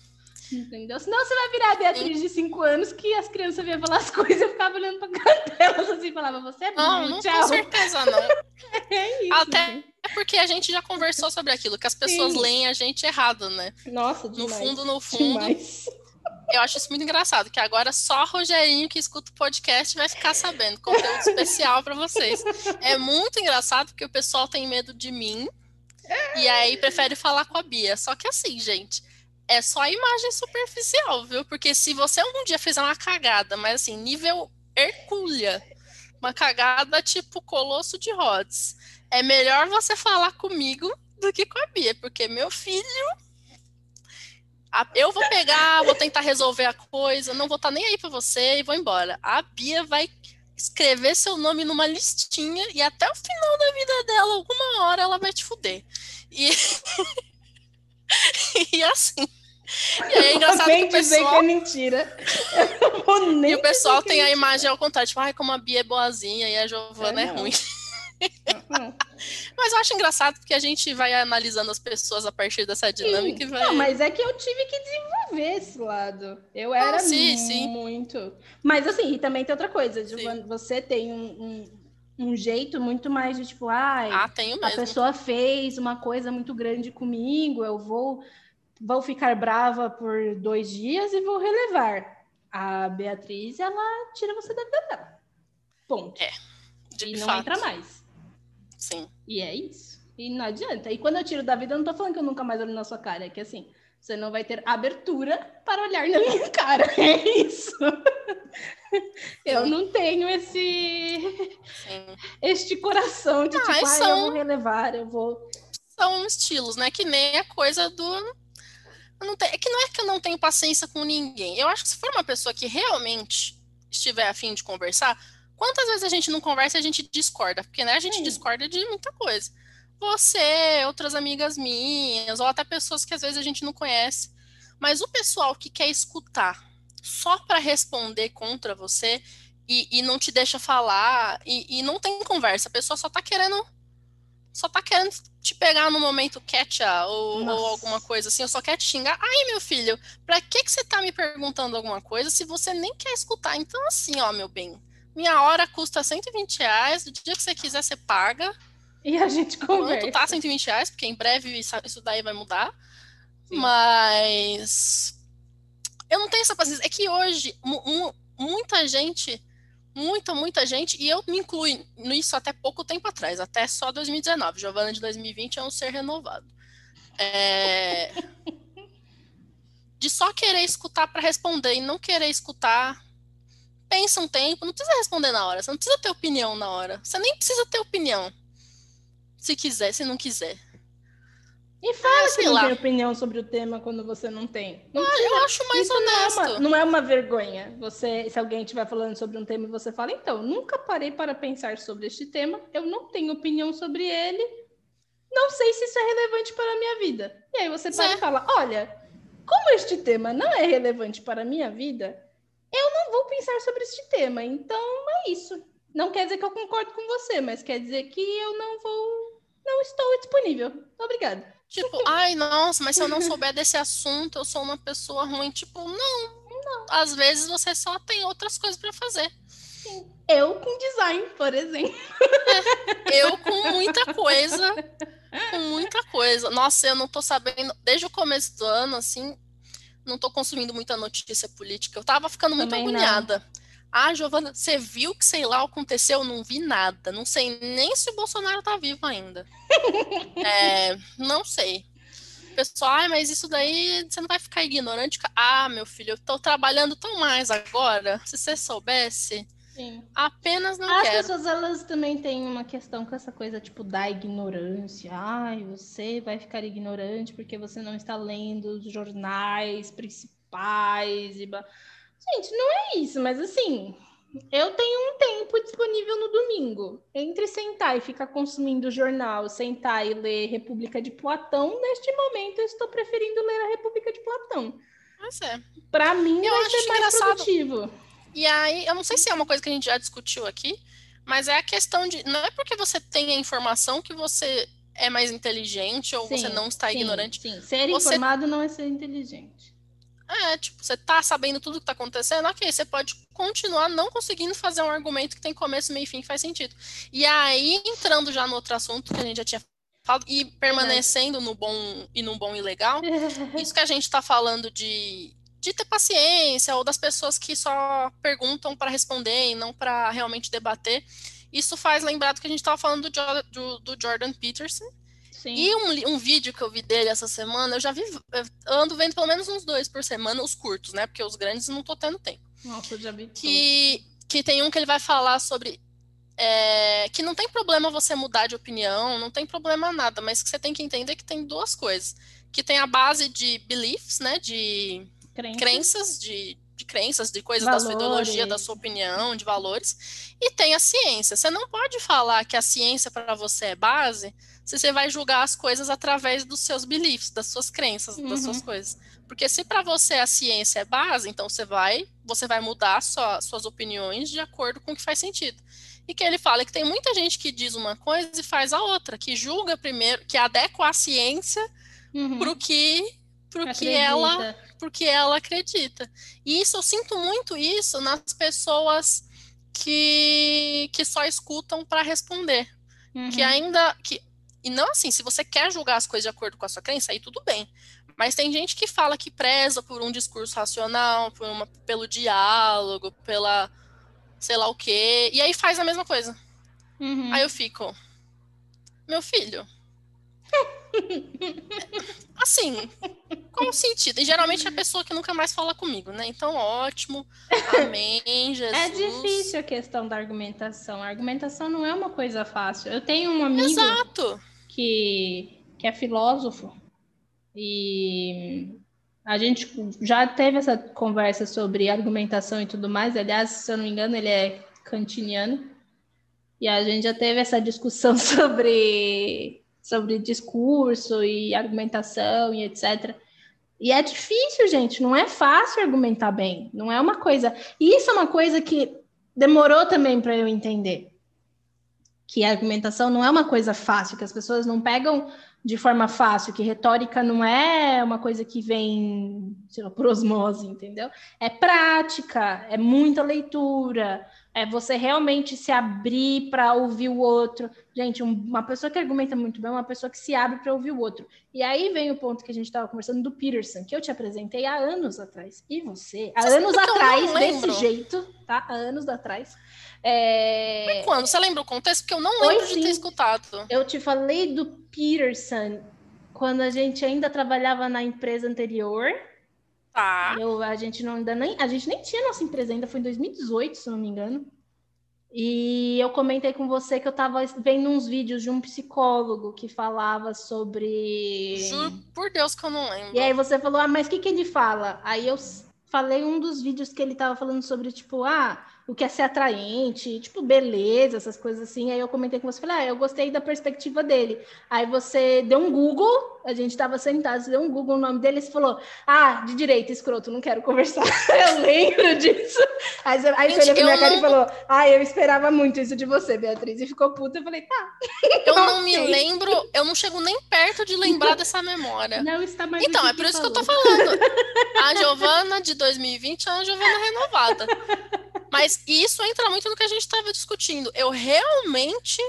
Entendeu? Senão você vai virar a Beatriz de 5 anos que as crianças vinham falar as coisas e eu ficava olhando pra cara delas assim e falava, você é Não, não tchau. com certeza não. é isso. Até porque a gente já conversou sobre aquilo, que as pessoas Sim. leem a gente errado, né? Nossa, demais. No fundo, no fundo. Demais. Eu acho isso muito engraçado, que agora só Rogerinho que escuta o podcast vai ficar sabendo. Conteúdo especial para vocês. É muito engraçado porque o pessoal tem medo de mim e aí prefere falar com a Bia. Só que assim, gente, é só a imagem superficial, viu? Porque se você algum dia fizer uma cagada, mas assim, nível Hercúlea, uma cagada tipo Colosso de Rhodes, é melhor você falar comigo do que com a Bia, porque meu filho. Eu vou pegar, vou tentar resolver a coisa, não vou estar tá nem aí para você e vou embora. A Bia vai escrever seu nome numa listinha e até o final da vida dela, alguma hora, ela vai te fuder. E, e assim. E aí é engraçado que o pessoal... que é mentira. e o pessoal tem a imagem ao contrário, tipo, ai, como a Bia é boazinha e a Giovana é, é ruim. Uhum. Mas eu acho engraçado porque a gente vai analisando as pessoas a partir dessa dinâmica sim. e vai. Não, mas é que eu tive que desenvolver esse lado. Eu era ah, sim, muito. Sim. Mas assim, e também tem outra coisa, Giovana, você tem um, um, um, jeito muito mais de tipo, ai, ah, a pessoa fez uma coisa muito grande comigo, eu vou vou ficar brava por dois dias e vou relevar. A Beatriz, ela tira você da vida dela. Ponto. É. e não fato. entra mais. Sim. E é isso. E não adianta. E quando eu tiro da vida, eu não tô falando que eu nunca mais olho na sua cara. É que assim, você não vai ter abertura para olhar na minha cara. É isso. Eu não tenho esse Sim. este coração de ah, tipo, são... eu vou relevar, eu vou. São estilos, né? Que nem a coisa do não tem, é que não é que eu não tenho paciência com ninguém. Eu acho que se for uma pessoa que realmente estiver afim de conversar, quantas vezes a gente não conversa e a gente discorda? Porque né, a gente Sim. discorda de muita coisa. Você, outras amigas minhas, ou até pessoas que às vezes a gente não conhece. Mas o pessoal que quer escutar só para responder contra você e, e, não te deixa falar e, e, não tem conversa, a pessoa só tá querendo só tá querendo te pegar no momento catcha ou, ou, alguma coisa assim, eu só quero te xingar. Ai, meu filho, pra que, que você tá me perguntando alguma coisa se você nem quer escutar? Então, assim, ó, meu bem, minha hora custa 120 reais, o dia que você quiser, você paga. E a gente conversa. Quanto tá 120 reais, porque em breve isso daí vai mudar. Sim. Mas eu não tenho essa paciência. É que hoje, muita gente muita, muita gente, e eu me incluo nisso até pouco tempo atrás, até só 2019. Giovana de 2020 é um ser renovado. É... de só querer escutar para responder e não querer escutar. Pensa um tempo, não precisa responder na hora, você não precisa ter opinião na hora. Você nem precisa ter opinião. Se quiser, se não quiser. E fala ah, que não lá. tem opinião sobre o tema quando você não tem. Não ah, precisa, eu acho mais honesto. Não é, uma, não é, uma, vergonha. Você, se alguém estiver falando sobre um tema e você fala, então, nunca parei para pensar sobre este tema, eu não tenho opinião sobre ele, não sei se isso é relevante para a minha vida. E aí você é. e fala, olha, como este tema não é relevante para a minha vida, pensar sobre este tema. Então é isso. Não quer dizer que eu concordo com você, mas quer dizer que eu não vou, não estou disponível. Obrigada. Tipo, ai, nossa, mas se eu não souber desse assunto, eu sou uma pessoa ruim. Tipo, não, não. Às vezes você só tem outras coisas para fazer. Eu com design, por exemplo. É, eu com muita coisa. Com muita coisa. Nossa, eu não tô sabendo. Desde o começo do ano, assim, não tô consumindo muita notícia política. Eu tava ficando muito Também agoniada. Não. Ah, Giovana, você viu que sei lá aconteceu? Eu não vi nada. Não sei nem se o Bolsonaro tá vivo ainda. é, não sei. Pessoal, ah, mas isso daí você não vai ficar ignorante? Ah, meu filho, eu tô trabalhando tão mais agora. Se você soubesse. Sim. Apenas não As quero. As pessoas, elas também têm uma questão com essa coisa, tipo, da ignorância. Ai, você vai ficar ignorante porque você não está lendo os jornais principais e... Gente, não é isso, mas assim, eu tenho um tempo disponível no domingo. Entre sentar e ficar consumindo jornal, sentar e ler República de Platão, neste momento eu estou preferindo ler a República de Platão. Mas é. Pra mim, eu vai acho ser mais engraçado. produtivo. E aí, eu não sei se é uma coisa que a gente já discutiu aqui, mas é a questão de. Não é porque você tem a informação que você é mais inteligente ou sim, você não está sim, ignorante. Sim, ser você... informado não é ser inteligente. É, tipo, você tá sabendo tudo que tá acontecendo, ok, você pode continuar não conseguindo fazer um argumento que tem começo, meio e fim, que faz sentido. E aí, entrando já no outro assunto que a gente já tinha falado, e permanecendo no bom e no bom e legal, isso que a gente tá falando de, de ter paciência, ou das pessoas que só perguntam para responder e não para realmente debater, isso faz lembrar do que a gente estava falando do, do, do Jordan Peterson, Sim. E um, um vídeo que eu vi dele essa semana, eu já vi, eu ando vendo pelo menos uns dois por semana, os curtos, né? Porque os grandes não tô tendo tempo. Nossa, eu já vi. Que, que tem um que ele vai falar sobre é, que não tem problema você mudar de opinião, não tem problema nada, mas que você tem que entender que tem duas coisas. Que tem a base de beliefs, né? De crenças, crenças de, de crenças, de coisas valores. da sua ideologia, da sua opinião, de valores. E tem a ciência. Você não pode falar que a ciência para você é base se você vai julgar as coisas através dos seus beliefs, das suas crenças, uhum. das suas uhum. coisas. Porque se para você a ciência é base, então você vai, você vai mudar sua, suas opiniões de acordo com o que faz sentido. E que ele fala que tem muita gente que diz uma coisa e faz a outra, que julga primeiro, que adequa a ciência uhum. para o que, pro que ela, porque ela acredita. E isso eu sinto muito isso nas pessoas que, que só escutam para responder. Uhum. Que ainda que e não assim, se você quer julgar as coisas de acordo com a sua crença, aí tudo bem. Mas tem gente que fala que preza por um discurso racional, por uma, pelo diálogo, pela sei lá o quê, e aí faz a mesma coisa. Uhum. Aí eu fico, meu filho. assim, o sentido? E geralmente é a pessoa que nunca mais fala comigo, né? Então, ótimo. Amém, é Jesus. É difícil a questão da argumentação. A argumentação não é uma coisa fácil. Eu tenho um amigo. Exato que, que é filósofo, e a gente já teve essa conversa sobre argumentação e tudo mais. Aliás, se eu não me engano, ele é cantiniano. E a gente já teve essa discussão sobre, sobre discurso e argumentação e etc. E é difícil, gente, não é fácil argumentar bem. Não é uma coisa. E isso é uma coisa que demorou também para eu entender que a argumentação não é uma coisa fácil, que as pessoas não pegam de forma fácil, que retórica não é uma coisa que vem, sei lá, por osmose, entendeu? É prática, é muita leitura, é você realmente se abrir para ouvir o outro. Gente, uma pessoa que argumenta muito bem é uma pessoa que se abre para ouvir o outro. E aí vem o ponto que a gente estava conversando do Peterson, que eu te apresentei há anos atrás. E você, há você anos atrás, desse jeito, tá? Há anos atrás. É... quando? Você lembra o contexto? Porque eu não lembro de ter escutado. Eu te falei do Peterson quando a gente ainda trabalhava na empresa anterior. Tá. Eu, a gente não ainda nem a gente nem tinha nossa empresa ainda, foi em 2018, se não me engano. E eu comentei com você que eu estava vendo uns vídeos de um psicólogo que falava sobre. Juro por Deus que eu não lembro. E aí você falou, ah, mas o que, que ele fala? Aí eu falei um dos vídeos que ele estava falando sobre, tipo, ah, o que é ser atraente, tipo, beleza, essas coisas assim. Aí eu comentei com você, falei, ah, eu gostei da perspectiva dele. Aí você deu um Google, a gente estava sentado, você deu um Google no nome dele e você falou, ah, de direita, escroto, não quero conversar. eu lembro disso. Aí, você, aí gente, você olhou pra minha cara não... e falou, ah, eu esperava muito isso de você, Beatriz. E ficou puta, eu falei, tá. Eu não me lembro, eu não chego nem perto de lembrar dessa memória. Não está mais Então, é por isso falou. que eu tô falando. A Giovana de 2020 é uma Giovana renovada. Mas isso entra muito no que a gente estava discutindo. Eu realmente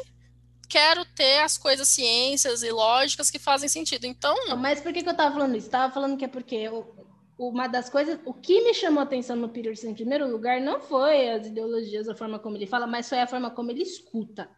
quero ter as coisas ciências e lógicas que fazem sentido. Então. Mas por que, que eu estava falando isso? Estava falando que é porque eu, uma das coisas, o que me chamou a atenção no Peterson em primeiro lugar não foi as ideologias, a forma como ele fala, mas foi a forma como ele escuta.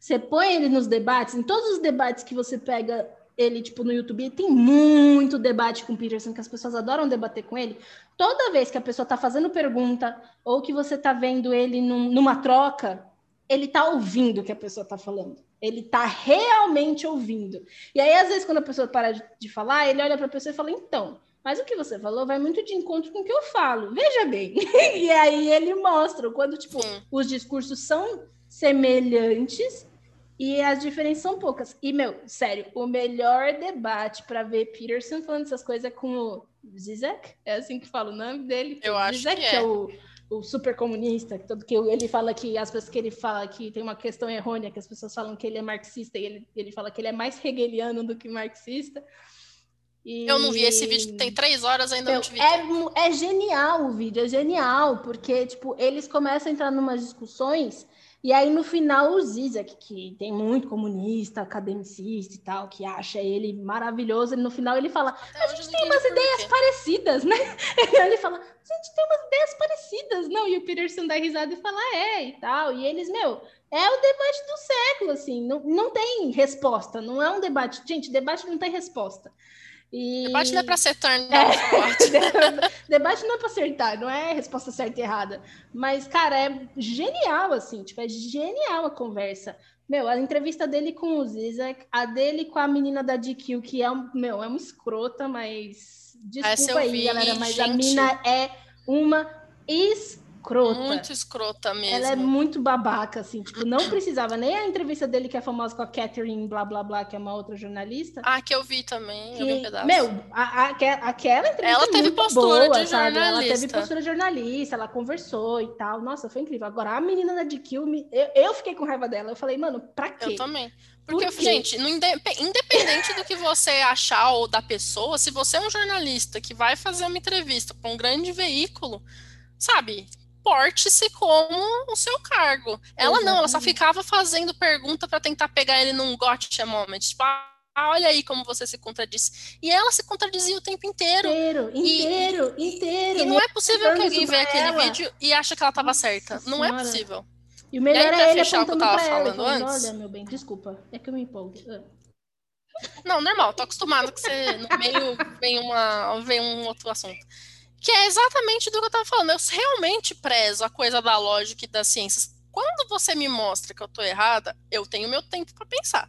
Você põe ele nos debates, em todos os debates que você pega ele, tipo, no YouTube, tem muito debate com o Peterson, que as pessoas adoram debater com ele. Toda vez que a pessoa está fazendo pergunta, ou que você está vendo ele num, numa troca, ele está ouvindo o que a pessoa está falando. Ele está realmente ouvindo. E aí, às vezes, quando a pessoa para de, de falar, ele olha para a pessoa e fala, então, mas o que você falou vai muito de encontro com o que eu falo. Veja bem. e aí ele mostra quando, tipo, os discursos são semelhantes, e as diferenças são poucas. E, meu, sério, o melhor debate para ver Peterson falando essas coisas é com o Zizek. É assim que fala o nome dele? Eu acho Zizek, que é. é o, o super comunista, todo, que ele fala que as pessoas que ele fala que tem uma questão errônea, que as pessoas falam que ele é marxista e ele, ele fala que ele é mais hegeliano do que marxista. E... Eu não vi esse vídeo, tem três horas ainda não te vi. É, é genial o vídeo, é genial, porque, tipo, eles começam a entrar em umas discussões e aí, no final, o Zizek, que tem muito comunista, academicista e tal, que acha ele maravilhoso, no final ele fala: A gente tem umas ideias parecidas, né? ele fala: A gente tem umas ideias parecidas. Não, e o Peterson dá risada e fala: É, e tal. E eles, meu, é o debate do século, assim, não, não tem resposta, não é um debate. Gente, debate não tem resposta. E... Debate não é para acertar, não. É. Debate não é para acertar, não é resposta certa e errada. Mas, cara, é genial, assim, tipo, é genial a conversa. Meu, a entrevista dele com o Zizek, a dele com a menina da DQ, que é, um, meu, é uma escrota, mas desculpa aí, vi, galera, mas gente... a mina é uma escrota escrota. Muito escrota mesmo. Ela é muito babaca, assim. Tipo, não precisava nem a entrevista dele, que é famosa com a Catherine, blá, blá, blá, que é uma outra jornalista. Ah, que eu vi também, que, eu vi um pedaço. Meu, a, a, aquela entrevista Ela teve postura boa, de sabe? Ela teve postura de jornalista, ela conversou e tal. Nossa, foi incrível. Agora, a menina da DQ, eu, eu fiquei com raiva dela. Eu falei, mano, pra quê? Eu também. Porque, Por gente, independente do que você achar ou da pessoa, se você é um jornalista que vai fazer uma entrevista com um grande veículo, sabe, porte-se como o seu cargo. Ela não, ela só ficava fazendo pergunta para tentar pegar ele num gotcha moment. Tipo, ah, olha aí como você se contradiz. E ela se contradizia o tempo inteiro. Inteiro, inteiro, e, inteiro. E não é possível que alguém vê aquele ela. vídeo e acha que ela estava certa. Não é possível. E o melhor e aí, é ele fechar o que eu tava falando ela, antes. Olha, meu bem, desculpa. É que eu me empolgo. Ah. Não, normal, tô acostumado que você no meio vem, uma, vem um outro assunto. Que é exatamente do que eu estava falando. Eu realmente prezo a coisa da lógica e das ciências. Quando você me mostra que eu estou errada, eu tenho meu tempo para pensar.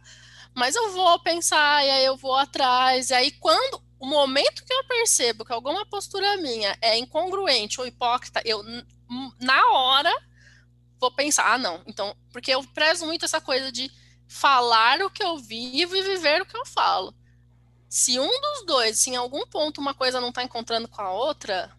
Mas eu vou pensar, e aí eu vou atrás. E aí, quando o momento que eu percebo que alguma postura minha é incongruente ou hipócrita, eu, na hora, vou pensar, ah, não. Então, porque eu prezo muito essa coisa de falar o que eu vivo e viver o que eu falo. Se um dos dois, se em algum ponto uma coisa não está encontrando com a outra,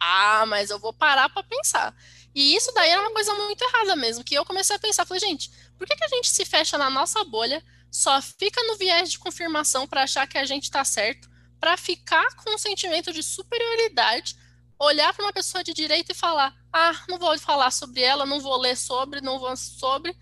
ah, mas eu vou parar para pensar. E isso daí era uma coisa muito errada mesmo, que eu comecei a pensar, falei, gente, por que, que a gente se fecha na nossa bolha, só fica no viés de confirmação para achar que a gente está certo, para ficar com um sentimento de superioridade, olhar para uma pessoa de direita e falar: ah, não vou falar sobre ela, não vou ler sobre, não vou sobre,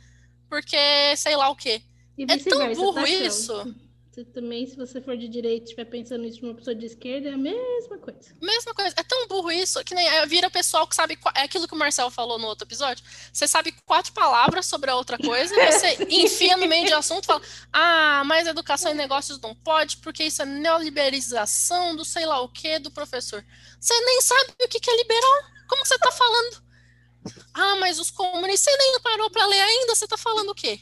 porque sei lá o quê. é tão burro tá isso. Você também, se você for de direita e estiver pensando isso de uma pessoa de esquerda, é a mesma coisa. Mesma coisa. É tão burro isso que nem vira pessoal que sabe. É aquilo que o Marcel falou no outro episódio. Você sabe quatro palavras sobre a outra coisa e você enfia no meio de assunto e fala: Ah, mas educação e negócios não pode, porque isso é neoliberalização do sei lá o que do professor. Você nem sabe o que é liberal. Como você está falando? Ah, mas os comunistas, você nem parou para ler ainda, você está falando o quê?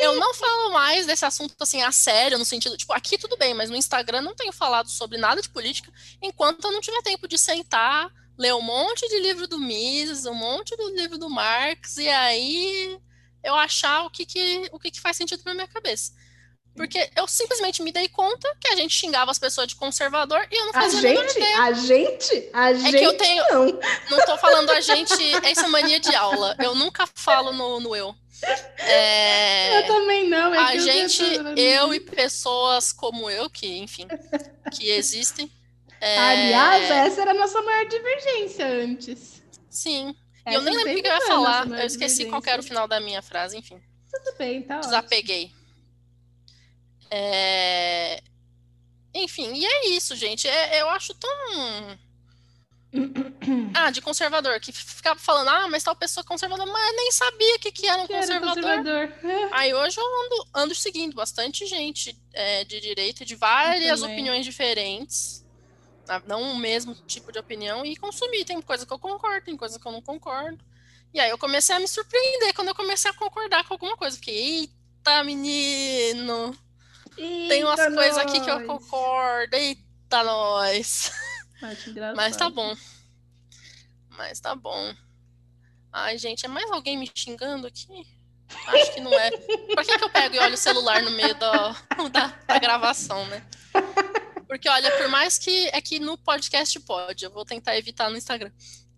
Eu não falo mais desse assunto assim a sério, no sentido, tipo, aqui tudo bem, mas no Instagram não tenho falado sobre nada de política enquanto eu não tiver tempo de sentar, ler um monte de livro do Mises, um monte de livro do Marx, e aí eu achar o que, que, o que, que faz sentido para minha cabeça. Porque eu simplesmente me dei conta que a gente xingava as pessoas de conservador e eu não fazia a gente, A gente? A é gente que eu tenho. Não. não tô falando a gente, essa é mania de aula. Eu nunca falo no, no eu. É, eu também não. É a gente, eu e pessoas como eu, que, enfim, que existem. É... Aliás, essa era a nossa maior divergência antes. Sim. E eu nem lembro o que eu ia falar. Eu esqueci qual era o final da minha frase, enfim. Tudo bem, tá Desapeguei. É... Enfim, e é isso, gente. É, eu acho tão ah, de conservador, que ficava falando, ah, mas tal pessoa é conservador, mas nem sabia o que, que era um que conservador. Era conservador. Aí hoje eu ando, ando seguindo bastante gente é, de direita, de várias opiniões diferentes, tá? não o mesmo tipo de opinião, e consumir. Tem coisa que eu concordo, tem coisa que eu não concordo. E aí eu comecei a me surpreender quando eu comecei a concordar com alguma coisa. Fiquei, eita, menino! Eita tem umas coisas aqui que eu concordo, eita, nós! Mas tá bom. Mas tá bom. Ai, gente, é mais alguém me xingando aqui? Acho que não é. Por que, que eu pego e olho o celular no meio da, da, da gravação, né? Porque, olha, por mais que. É que no podcast pode, eu vou tentar evitar no Instagram.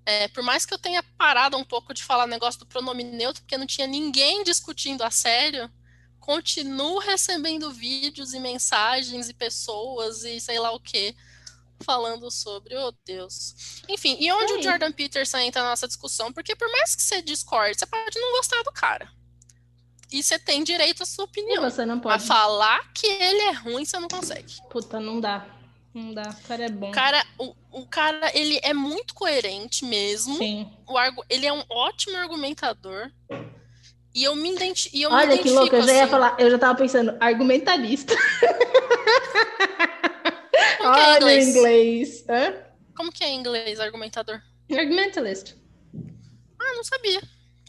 É, por mais que eu tenha parado um pouco de falar negócio do pronome neutro, porque não tinha ninguém discutindo a sério, continuo recebendo vídeos e mensagens e pessoas e sei lá o que falando sobre, oh Deus. Enfim, e onde o Jordan Peterson entra na nossa discussão? Porque por mais que você discorde, você pode não gostar do cara. E você tem direito à sua opinião. E você não pode. Mas falar que ele é ruim, você não consegue. Puta, não dá. Não dá. O cara é bom. O cara, o, o cara ele é muito coerente mesmo. Sim. O argu, ele é um ótimo argumentador. E eu me, identi e eu Olha me que louco, eu já ia assim. falar, eu já tava pensando, argumentalista. Como que é inglês? Hã? Como que é em inglês, argumentador? Argumentalist. Ah, não sabia.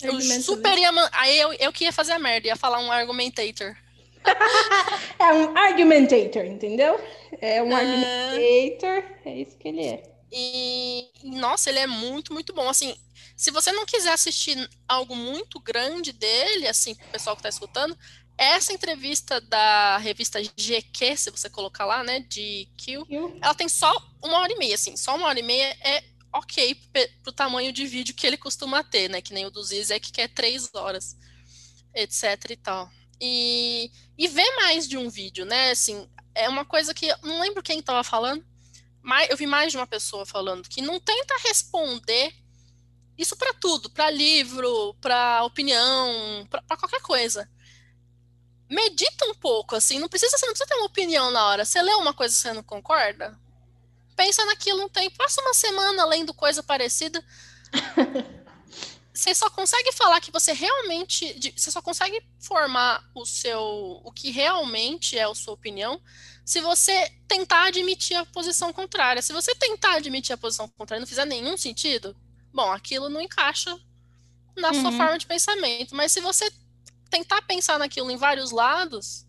Eu super ia. Aí eu, eu que ia fazer a merda, ia falar um argumentator. é um argumentator, entendeu? É um argumentator, é isso que ele é. E, nossa, ele é muito, muito bom. Assim, se você não quiser assistir algo muito grande dele, assim, pro pessoal que tá escutando, essa entrevista da revista GQ, se você colocar lá, né, de Q, ela tem só uma hora e meia, assim, só uma hora e meia é ok pro tamanho de vídeo que ele costuma ter, né, que nem o do Zizek, que é três horas, etc e tal. E, e ver mais de um vídeo, né, assim, é uma coisa que, não lembro quem estava falando, mas eu vi mais de uma pessoa falando, que não tenta responder isso para tudo, para livro, para opinião, para qualquer coisa medita um pouco, assim, não precisa, você não precisa ter uma opinião na hora. Você lê uma coisa e você não concorda? Pensa naquilo um tempo, passa uma semana lendo coisa parecida. você só consegue falar que você realmente, você só consegue formar o seu, o que realmente é a sua opinião, se você tentar admitir a posição contrária. Se você tentar admitir a posição contrária e não fizer nenhum sentido, bom, aquilo não encaixa na uhum. sua forma de pensamento. Mas se você tentar pensar naquilo em vários lados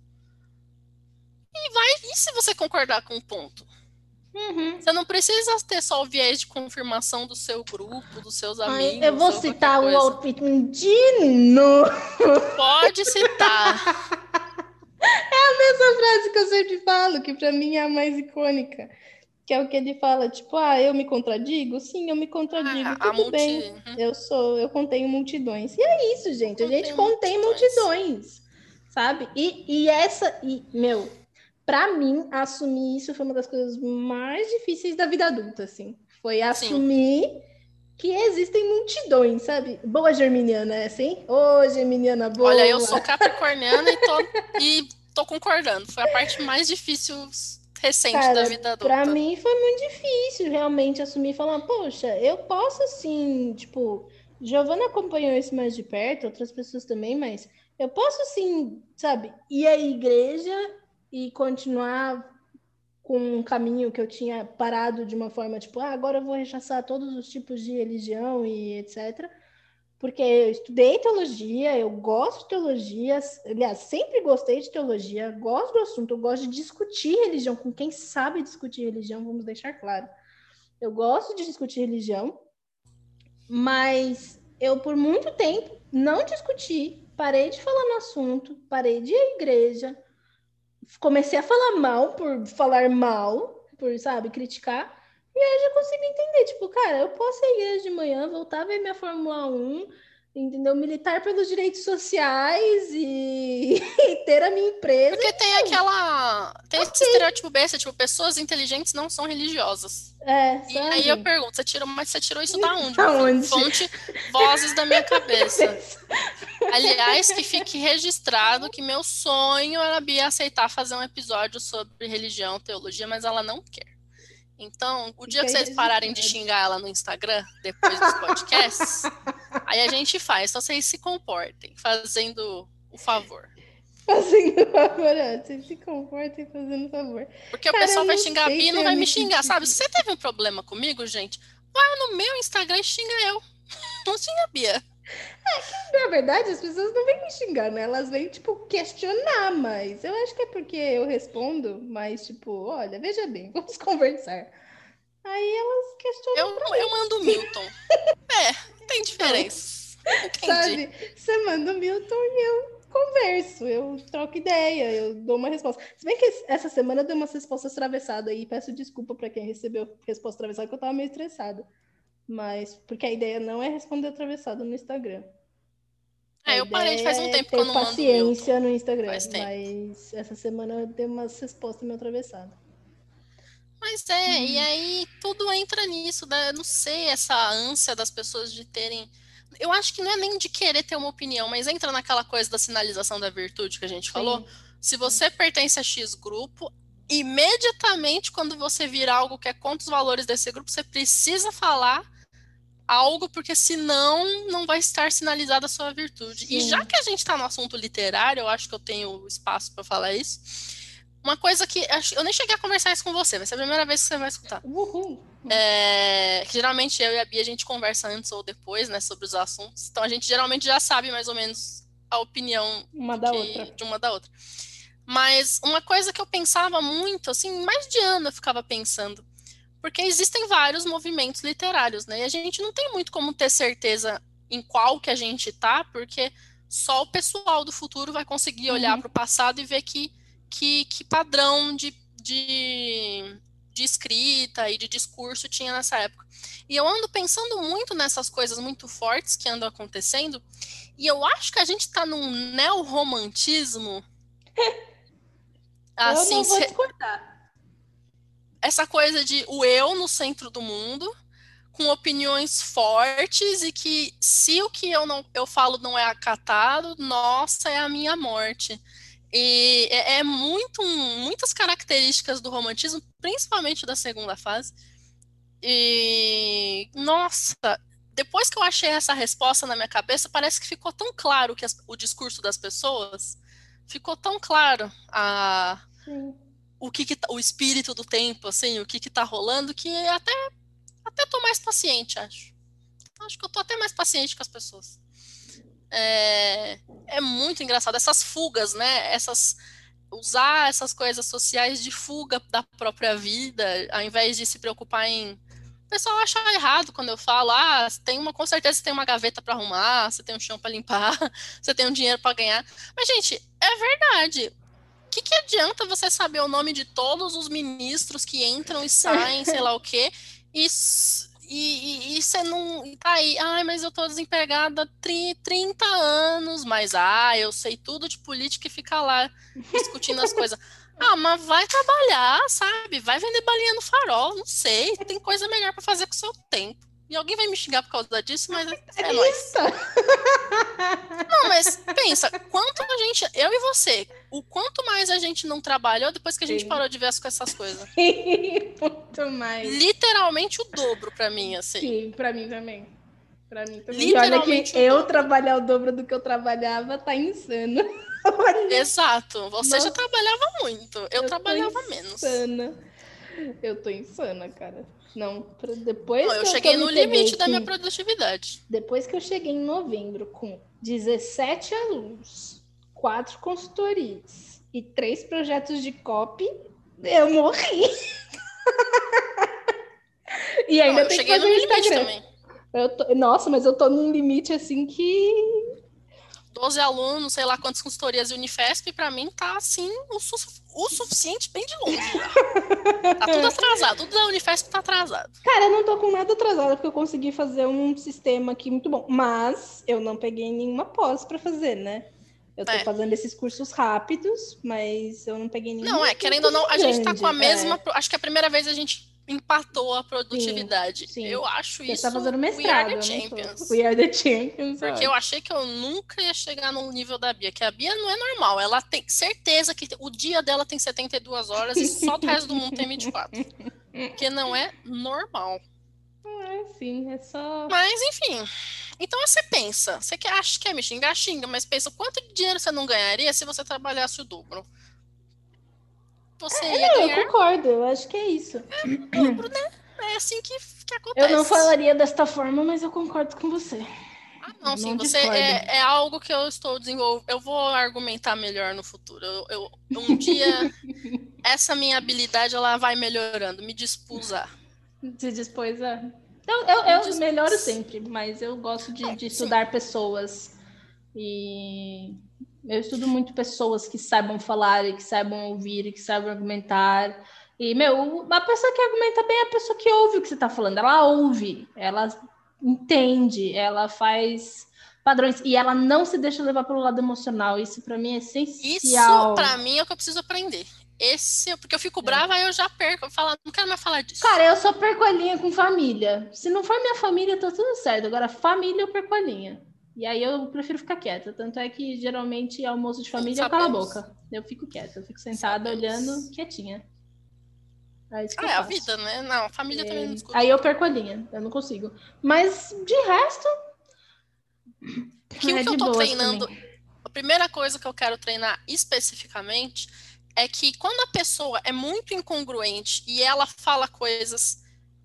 e vai. E se você concordar com um ponto? Uhum. Você não precisa ter só o viés de confirmação do seu grupo, dos seus amigos. eu vou citar o Whitman de novo. Pode citar. É a mesma frase que eu sempre falo, que para mim é a mais icônica. Que é o que ele fala, tipo, ah, eu me contradigo? Sim, eu me contradigo, ah, tudo multi... bem. Uhum. Eu sou, eu contenho multidões. E é isso, gente, a gente contém multidões. multidões, sabe? E, e essa, e, meu, para mim, assumir isso foi uma das coisas mais difíceis da vida adulta, assim. Foi assumir Sim. que existem multidões, sabe? Boa germiniana, é assim? Ô, germiniana boa! Olha, eu sou capricorniana e tô, e tô concordando. Foi a parte mais difícil recente Cara, da vida adulta. Pra mim foi muito difícil realmente assumir e falar, poxa, eu posso assim, tipo, Giovana acompanhou isso mais de perto, outras pessoas também, mas eu posso assim, sabe, ir à igreja e continuar com um caminho que eu tinha parado de uma forma tipo, ah, agora eu vou rechaçar todos os tipos de religião e etc porque eu estudei teologia, eu gosto de teologia, aliás, sempre gostei de teologia, gosto do assunto, eu gosto de discutir religião com quem sabe discutir religião, vamos deixar claro. Eu gosto de discutir religião, mas eu por muito tempo não discuti, parei de falar no assunto, parei de ir à igreja, comecei a falar mal por falar mal, por, sabe, criticar, e aí eu já consigo entender, tipo, cara, eu posso ir à igreja de manhã, voltar a ver minha Fórmula 1, entendeu? Militar pelos direitos sociais e, e ter a minha empresa. Porque tem aquela. Tem okay. esse estereótipo besta, tipo, pessoas inteligentes não são religiosas. É, sabe? E aí eu pergunto, você tirou, mas você tirou isso da onde? Da onde? Fonte vozes da minha cabeça. Aliás, que fique registrado que meu sonho era a Bia aceitar fazer um episódio sobre religião, teologia, mas ela não quer. Então, o dia que vocês pararem de xingar ela no Instagram, depois dos podcasts, aí a gente faz. Só vocês se comportem, fazendo o favor. Fazendo o favor, é, vocês se comportem fazendo o favor. Porque Cara, o pessoal vai xingar a Bia e não vai me xingar, sabe? Se você teve um problema comigo, gente, vai no meu Instagram e xinga eu. Não xinga a Bia. É que, na verdade, as pessoas não vêm me xingar, né? Elas vêm, tipo, questionar, mas eu acho que é porque eu respondo, mas, tipo, olha, veja bem, vamos conversar. Aí elas questionam. Eu, eu mando o Milton. é, tem diferença. Entendi. Sabe? Você manda o Milton e eu converso, eu troco ideia, eu dou uma resposta. Se bem que essa semana eu dei umas respostas atravessadas aí, peço desculpa para quem recebeu resposta atravessada, que eu tava meio estressada. Mas, porque a ideia não é responder atravessado no Instagram. É, eu parei faz um tempo que eu não mando paciência no Instagram, mas essa semana eu dei umas respostas meio atravessadas. Mas é, hum. e aí tudo entra nisso, né? não sei, essa ânsia das pessoas de terem. Eu acho que não é nem de querer ter uma opinião, mas entra naquela coisa da sinalização da virtude que a gente Sim. falou. Se você pertence a X grupo, imediatamente quando você vir algo que é contra os valores desse grupo, você precisa falar algo, porque senão não vai estar sinalizada a sua virtude. Sim. E já que a gente está no assunto literário, eu acho que eu tenho espaço para falar isso. Uma coisa que eu nem cheguei a conversar isso com você, vai ser a primeira vez que você vai escutar. É, que geralmente eu e a Bia a gente conversa antes ou depois, né, sobre os assuntos. Então a gente geralmente já sabe mais ou menos a opinião uma da que, outra. de uma da outra. Mas uma coisa que eu pensava muito, assim, mais de ano eu ficava pensando, porque existem vários movimentos literários, né? E a gente não tem muito como ter certeza em qual que a gente tá, porque só o pessoal do futuro vai conseguir olhar uhum. para o passado e ver que, que, que padrão de, de, de, escrita e de discurso tinha nessa época. E eu ando pensando muito nessas coisas muito fortes que andam acontecendo, e eu acho que a gente está num neo-romantismo. assim, eu não vou discordar essa coisa de o eu no centro do mundo, com opiniões fortes e que se o que eu não eu falo não é acatado, nossa, é a minha morte. E é, é muito muitas características do romantismo, principalmente da segunda fase. E nossa, depois que eu achei essa resposta na minha cabeça, parece que ficou tão claro que as, o discurso das pessoas ficou tão claro a Sim o que, que tá, o espírito do tempo, assim, o que que tá rolando, que até até tô mais paciente, acho. Acho que eu tô até mais paciente com as pessoas. É, é muito engraçado essas fugas, né? Essas usar essas coisas sociais de fuga da própria vida, ao invés de se preocupar em o pessoal acha errado quando eu falo, ah, tem uma, com certeza você tem uma gaveta para arrumar, você tem um chão para limpar, você tem um dinheiro para ganhar. Mas gente, é verdade que, que adianta você saber o nome de todos os ministros que entram e saem, sei lá o quê, e, e, você não tá aí, ai, mas eu tô desempregada há 30 anos, mas ah, eu sei tudo de política e fica lá discutindo as coisas. Ah, mas vai trabalhar, sabe? Vai vender balinha no farol, não sei. Tem coisa melhor para fazer com o seu tempo. E alguém vai me xingar por causa disso, mas é, é nóis. Não, mas pensa, quanto a gente, eu e você, o quanto mais a gente não trabalhou depois que a gente Sim. parou de ver com essas coisas. Muito mais. Literalmente o dobro para mim, assim. Sim, para mim também. Pra mim também. Literalmente. olha que eu dobro. trabalhar o dobro do que eu trabalhava tá insano. Exato. Você Nossa. já trabalhava muito. Eu, eu trabalhava menos. Insana. Eu tô insana, cara. Não, depois. Não, eu cheguei eu no limite da minha produtividade. Depois que eu cheguei em novembro com 17 alunos, quatro consultorias e três projetos de copy, eu morri. e ainda Não, tem que fazer no Instagram. Também. Eu tô, nossa, mas eu tô num limite assim que 12 alunos, sei lá quantas consultorias de Unifesp, para mim tá assim o, su o, suficiente bem de longe. tá tudo atrasado, tudo da Unifesp tá atrasado. Cara, eu não tô com nada atrasado porque eu consegui fazer um sistema aqui muito bom, mas eu não peguei nenhuma pós para fazer, né? Eu tô é. fazendo esses cursos rápidos, mas eu não peguei nenhum. Não, é, querendo ou não, a gente tá com a mesma. É. Acho que é a primeira vez a gente empatou a produtividade. Sim, sim. Eu acho Você tá isso. Você tá fazendo mestrado. We are the champions. We are the champions. Porque eu achei que eu nunca ia chegar no nível da Bia, que a Bia não é normal. Ela tem certeza que o dia dela tem 72 horas e só o resto do mundo tem 24. Porque não é normal. É, sim, é só. Mas, enfim. Então você pensa, você quer, acha que é me xingar, xinga, mas pensa quanto dinheiro você não ganharia se você trabalhasse o dobro? Você é, ia não, ganhar. Eu concordo, eu acho que é isso. É dobro, né? É assim que, que acontece. Eu não falaria desta forma, mas eu concordo com você. Ah, não, sim, você é, é, algo que eu estou desenvolvendo. Eu vou argumentar melhor no futuro. Eu, eu um dia essa minha habilidade ela vai melhorando, me dispus a. Se dispôs a. Eu, eu, eu melhoro sempre, mas eu gosto de, de estudar pessoas e eu estudo muito pessoas que saibam falar, e que saibam ouvir, e que saibam argumentar. E, meu, a pessoa que argumenta bem é a pessoa que ouve o que você está falando. Ela ouve, ela entende, ela faz padrões e ela não se deixa levar pelo lado emocional. Isso para mim é essencial. Isso para mim é o que eu preciso aprender. Esse, porque eu fico é. brava, eu já perco, eu falo, não quero mais falar disso. Cara, eu só perco a linha com família. Se não for minha família, tá tudo certo. Agora, família, eu perco a linha. E aí eu prefiro ficar quieta. Tanto é que geralmente almoço de família eu calo a boca. Eu fico quieta, eu fico sentada Sabemos. olhando quietinha. É, ah, é a vida, né? Não, a família é... também não escuta. Aí eu perco a linha, eu não consigo. Mas de resto. Que é o que eu tô treinando. Também. A primeira coisa que eu quero treinar especificamente é que quando a pessoa é muito incongruente e ela fala coisas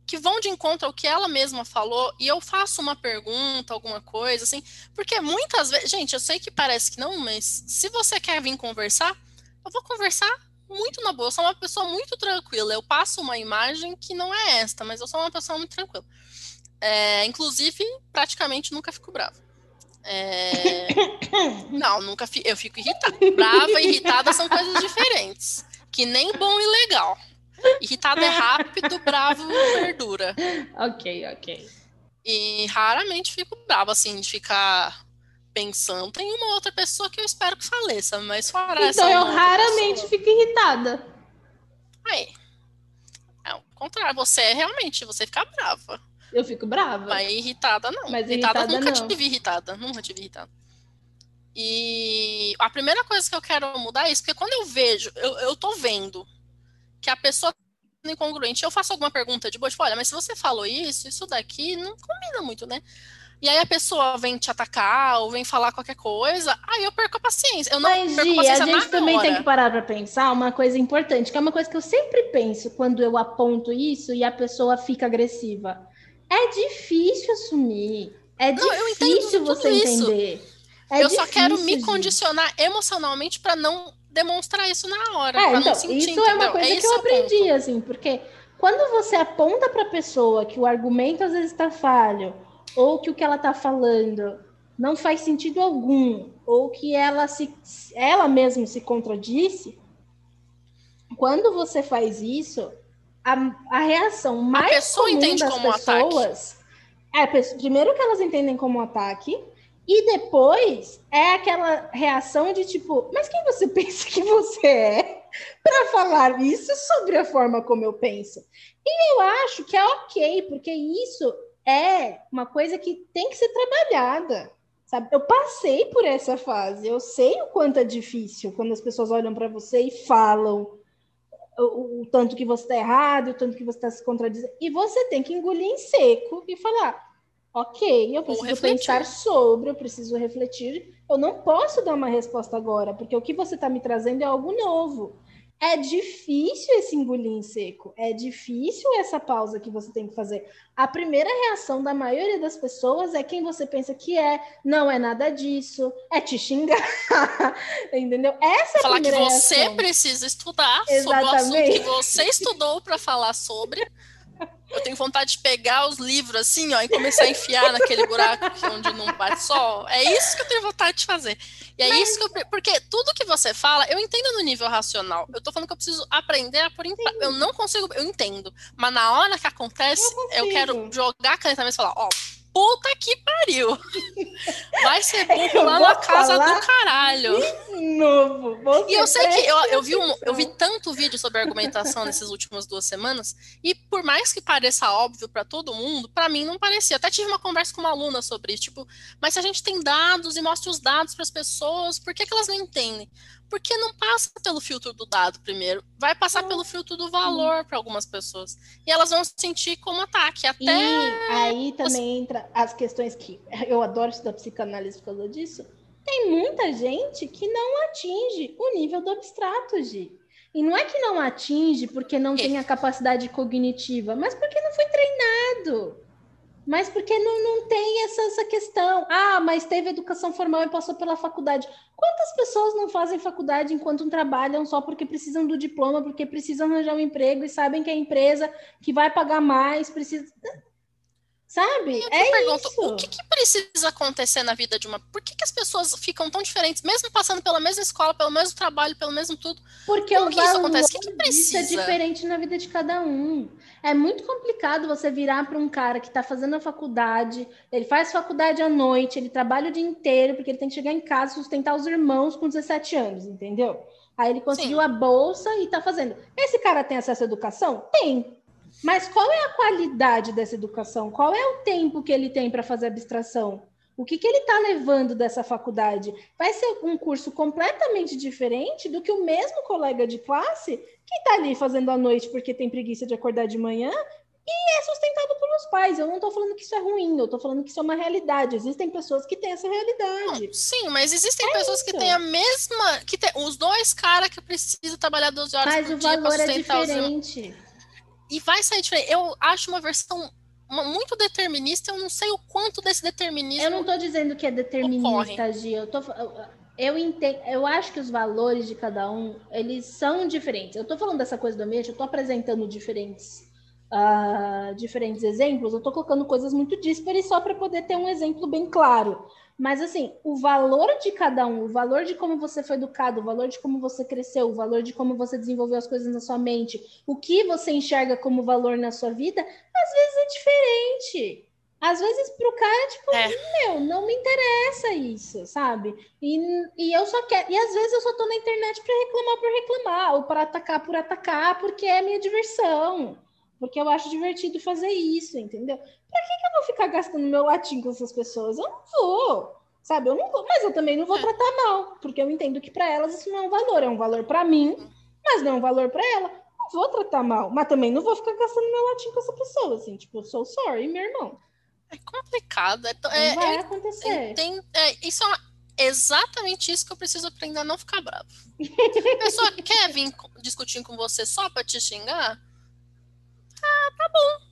que vão de encontro ao que ela mesma falou e eu faço uma pergunta, alguma coisa assim, porque muitas vezes, gente, eu sei que parece que não, mas se você quer vir conversar, eu vou conversar muito na boa. Eu sou uma pessoa muito tranquila. Eu passo uma imagem que não é esta, mas eu sou uma pessoa muito tranquila. É, inclusive, praticamente nunca fico brava. É... Não, nunca fico. Eu fico irritada. Brava e irritada são coisas diferentes. Que nem bom e legal. Irritado é rápido, bravo verdura. Ok, ok. E raramente fico bravo, assim, de ficar pensando. Tem uma outra pessoa que eu espero que faleça, mas fora então, essa. Então eu raramente pessoa... fico irritada. Aí. É o contrário, você é realmente, você fica brava. Eu fico brava. Mas irritada não. Mas irritada, irritada nunca não. tive irritada. Nunca tive irritada. E a primeira coisa que eu quero mudar é isso, porque quando eu vejo, eu, eu tô vendo que a pessoa incongruente. Eu faço alguma pergunta de boa, tipo, olha, mas se você falou isso, isso daqui não combina muito, né? E aí a pessoa vem te atacar ou vem falar qualquer coisa, aí eu perco a paciência. Eu não Mas, perco a paciência a gente também hora. tem que parar para pensar uma coisa importante, que é uma coisa que eu sempre penso quando eu aponto isso e a pessoa fica agressiva. É difícil assumir. É não, difícil você entender. É eu difícil, só quero me condicionar emocionalmente para não demonstrar isso na hora. É, então, sentir, isso entendeu? é uma coisa é que eu aprendi, ponto. assim, porque quando você aponta para a pessoa que o argumento às vezes está falho, ou que o que ela está falando não faz sentido algum, ou que ela se ela mesma se contradisse, quando você faz isso, a, a reação mais a pessoa comum das pessoas é primeiro que elas entendem como ataque e depois é aquela reação de tipo, mas quem você pensa que você é para falar isso sobre a forma como eu penso? E eu acho que é ok, porque isso é uma coisa que tem que ser trabalhada. Sabe? Eu passei por essa fase, eu sei o quanto é difícil quando as pessoas olham para você e falam o, o, tanto que você está errado, o tanto que você está se contradizendo, e você tem que engolir em seco e falar: ok, eu preciso pensar sobre, eu preciso refletir, eu não posso dar uma resposta agora, porque o que você está me trazendo é algo novo. É difícil esse engolir em seco, é difícil essa pausa que você tem que fazer. A primeira reação da maioria das pessoas é quem você pensa que é, não é nada disso, é te xingar, entendeu? Essa é falar a que você reação. precisa estudar Exatamente. sobre o assunto que você estudou para falar sobre. Eu tenho vontade de pegar os livros assim, ó, e começar a enfiar naquele buraco onde não bate sol. É isso que eu tenho vontade de fazer. E é Mas... isso que eu. Porque tudo que você fala, eu entendo no nível racional. Eu tô falando que eu preciso aprender a pôr em Eu não consigo, eu entendo. Mas na hora que acontece, eu, eu quero jogar a caneta e falar, ó, puta que pariu. Vai ser burro lá na casa do caralho. Novo. e eu sei que eu, eu, vi um, eu vi tanto vídeo sobre argumentação nessas últimas duas semanas, e por mais que pareça óbvio para todo mundo, para mim não parecia. Até tive uma conversa com uma aluna sobre isso, tipo, mas se a gente tem dados e mostra os dados para as pessoas, por que, que elas não entendem? Porque não passa pelo filtro do dado primeiro, vai passar pelo filtro do valor para algumas pessoas. E elas vão sentir como ataque. Até. E aí também entra as questões que eu adoro estudar psicanálise por causa disso. Tem muita gente que não atinge o nível do abstrato, Gi. E não é que não atinge porque não tem a capacidade cognitiva, mas porque não foi treinado. Mas porque não, não tem essa, essa questão. Ah, mas teve educação formal e passou pela faculdade. Quantas pessoas não fazem faculdade enquanto trabalham só porque precisam do diploma, porque precisam arranjar um emprego e sabem que a empresa que vai pagar mais precisa. Sabe? Eu é pergunto, isso. o que, que, precisa acontecer na vida de uma. Por que, que as pessoas ficam tão diferentes, mesmo passando pela mesma escola, pelo mesmo trabalho, pelo mesmo tudo? Porque Como o que isso acontece? O que, que precisa? Isso é diferente na vida de cada um. É muito complicado você virar para um cara que está fazendo a faculdade, ele faz faculdade à noite, ele trabalha o dia inteiro, porque ele tem que chegar em casa e sustentar os irmãos com 17 anos, entendeu? Aí ele conseguiu Sim. a bolsa e está fazendo. Esse cara tem acesso à educação? Tem. Mas qual é a qualidade dessa educação? Qual é o tempo que ele tem para fazer abstração? O que, que ele está levando dessa faculdade? Vai ser um curso completamente diferente do que o mesmo colega de classe que está ali fazendo à noite porque tem preguiça de acordar de manhã e é sustentado pelos pais. Eu não estou falando que isso é ruim, eu estou falando que isso é uma realidade. Existem pessoas que têm essa realidade. Sim, mas existem é pessoas isso. que têm a mesma. que tem, Os dois caras que precisam trabalhar 12 horas mas por dia para sustentar é diferente. E vai sair diferente. Eu acho uma versão muito determinista, eu não sei o quanto desse determinismo. Eu não estou dizendo que é determinista, Gi. Eu, tô, eu, entendo, eu acho que os valores de cada um, eles são diferentes. Eu estou falando dessa coisa do ambiente, eu estou apresentando diferentes, uh, diferentes exemplos, eu estou colocando coisas muito díspares só para poder ter um exemplo bem claro. Mas assim, o valor de cada um, o valor de como você foi educado, o valor de como você cresceu, o valor de como você desenvolveu as coisas na sua mente, o que você enxerga como valor na sua vida, às vezes é diferente. Às vezes pro cara, tipo, é. meu, não me interessa isso, sabe? E, e eu só quero. E às vezes eu só tô na internet para reclamar por reclamar, ou para atacar por atacar, porque é minha diversão. Porque eu acho divertido fazer isso, entendeu? Pra que, que eu vou ficar gastando meu latim com essas pessoas? Eu não vou, sabe? Eu não vou, mas eu também não vou é. tratar mal, porque eu entendo que para elas isso não é um valor, é um valor para mim, mas não é um valor para ela. Não vou tratar mal, mas também não vou ficar gastando meu latim com essa pessoa, assim, tipo, sou sorry, meu irmão. É complicado. É, é, vai acontecer. Tem, é, isso é exatamente isso que eu preciso aprender a não ficar bravo. A pessoa quer vir discutir com você só para te xingar? Ah, tá bom.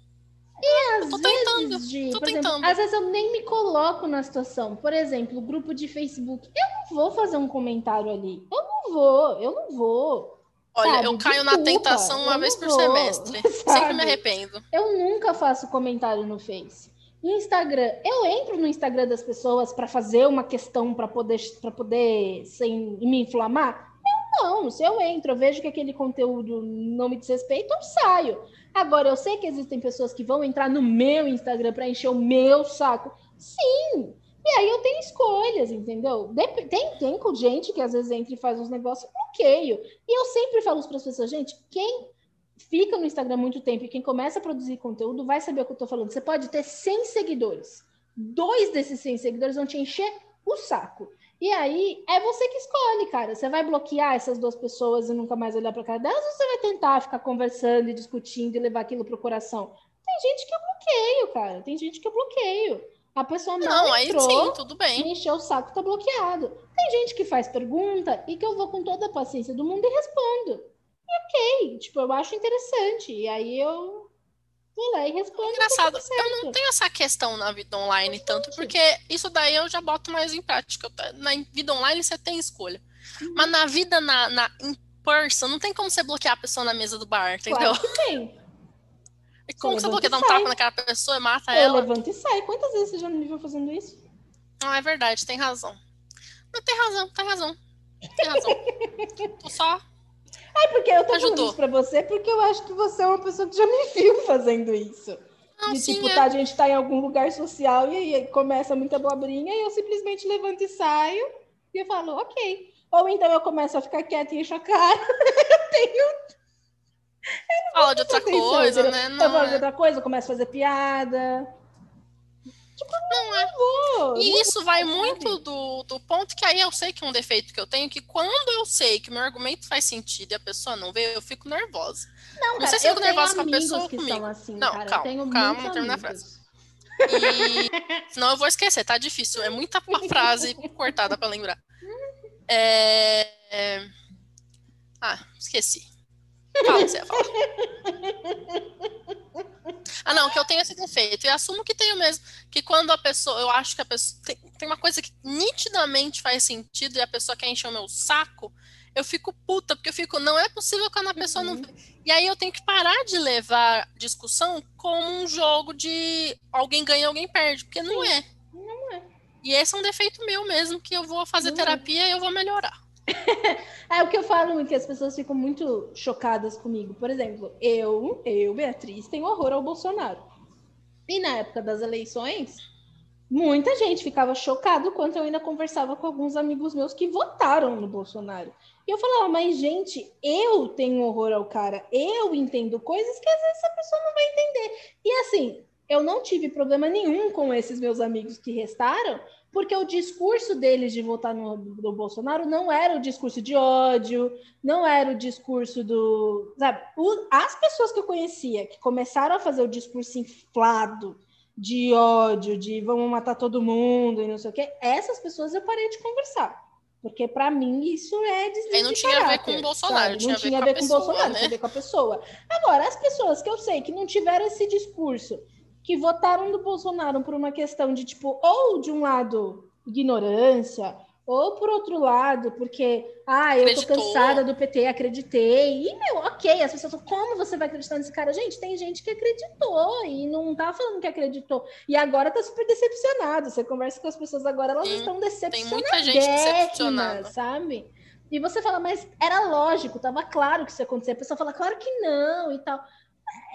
E às vezes, Gi, por exemplo, às vezes eu nem me coloco na situação. Por exemplo, o grupo de Facebook. Eu não vou fazer um comentário ali. Eu não vou, eu não vou. Olha, sabe? eu caio Desculpa, na tentação uma vez por vou, semestre. Sabe? Sempre me arrependo. Eu nunca faço comentário no Face. Instagram, eu entro no Instagram das pessoas para fazer uma questão para poder para poder sem me inflamar? Não. Se eu entro, eu vejo que aquele conteúdo não me diz respeito, eu saio. Agora, eu sei que existem pessoas que vão entrar no meu Instagram para encher o meu saco. Sim. E aí eu tenho escolhas, entendeu? Tem, tem gente que às vezes entra e faz uns negócios, bloqueio. E eu sempre falo para as pessoas, gente, quem fica no Instagram muito tempo e quem começa a produzir conteúdo vai saber o que eu estou falando. Você pode ter 100 seguidores. Dois desses 100 seguidores vão te encher o saco. E aí é você que escolhe, cara. Você vai bloquear essas duas pessoas e nunca mais olhar para cara delas ou você vai tentar ficar conversando e discutindo e levar aquilo pro coração? Tem gente que eu bloqueio, cara. Tem gente que eu bloqueio. A pessoa não, não entrou, aí sim, tudo bem. me encheu o saco, tá bloqueado. Tem gente que faz pergunta e que eu vou com toda a paciência do mundo e respondo. E ok, tipo, eu acho interessante. E aí eu vou lá e respondo. Engraçado, eu não tenho essa questão na vida online tanto, porque isso daí eu já boto mais em prática. Na vida online você tem escolha. Uhum. Mas na vida na, na in person, não tem como você bloquear a pessoa na mesa do bar, entendeu? Claro que tem. E como você bloqueia? Dá um tapa naquela pessoa e mata eu ela? Levanta e sai. Quantas vezes você já me viu fazendo isso? Não, é verdade, tem razão. Não, tem razão, tem razão. Tem razão. Tô só Ai, porque eu tô Ajudou. falando isso pra você, porque eu acho que você é uma pessoa que já me viu fazendo isso. Não, de sim, tipo, é. tá, a gente tá em algum lugar social e aí começa muita abobrinha e eu simplesmente levanto e saio e eu falo, ok. Ou então eu começo a ficar quieta e encho a cara. eu tenho. Fala de outra coisa, né? Não eu falo é. de outra coisa, eu começo a fazer piada. Tipo, não é. Vou, e isso vai muito do, do ponto que aí eu sei que é um defeito que eu tenho, que quando eu sei que meu argumento faz sentido e a pessoa não vê, eu fico nervosa. Não, não cara, sei se eu fico nervosa com a pessoa ou comigo. Assim, não, cara, calma, calma, não termina a frase. E... Senão eu vou esquecer, tá difícil. É muita frase cortada para lembrar. É... é... Ah, esqueci. Fala, você ia falar. Ah, não, que eu tenho esse defeito. E assumo que tenho mesmo. Que quando a pessoa, eu acho que a pessoa. Tem, tem uma coisa que nitidamente faz sentido e a pessoa quer encher o meu saco, eu fico puta, porque eu fico, não é possível quando a pessoa uhum. não. E aí eu tenho que parar de levar discussão como um jogo de alguém ganha, alguém perde, porque Sim. não é. Não é. E esse é um defeito meu mesmo, que eu vou fazer não é. terapia é. e eu vou melhorar. é o que eu falo, que as pessoas ficam muito chocadas comigo. Por exemplo, eu, eu, Beatriz, tenho horror ao Bolsonaro. E na época das eleições, muita gente ficava chocado quando eu ainda conversava com alguns amigos meus que votaram no Bolsonaro. E eu falava, mas gente, eu tenho horror ao cara, eu entendo coisas que às vezes essa pessoa não vai entender. E assim, eu não tive problema nenhum com esses meus amigos que restaram, porque o discurso deles de votar no, no, Bolsonaro não era o discurso de ódio, não era o discurso do. Sabe, o, as pessoas que eu conhecia que começaram a fazer o discurso inflado de ódio, de vamos matar todo mundo e não sei o quê, essas pessoas eu parei de conversar. Porque para mim isso é desvio não tinha a ver com o Bolsonaro, tinha não tinha a ver com, o Bolsonaro, né? tinha a ver com a pessoa. Agora, as pessoas que eu sei que não tiveram esse discurso que votaram no Bolsonaro por uma questão de, tipo, ou de um lado, ignorância, ou por outro lado, porque, ah, eu Acreditou. tô cansada do PT, acreditei. E, meu, ok, as pessoas falam, como você vai acreditar nesse cara? Gente, tem gente que acreditou e não tá falando que acreditou. E agora tá super decepcionado. Você conversa com as pessoas agora, elas Sim, estão decepcionadas. Tem muita gente decepcionada. Sabe? E você fala, mas era lógico, tava claro que isso ia acontecer. A pessoa fala, claro que não e tal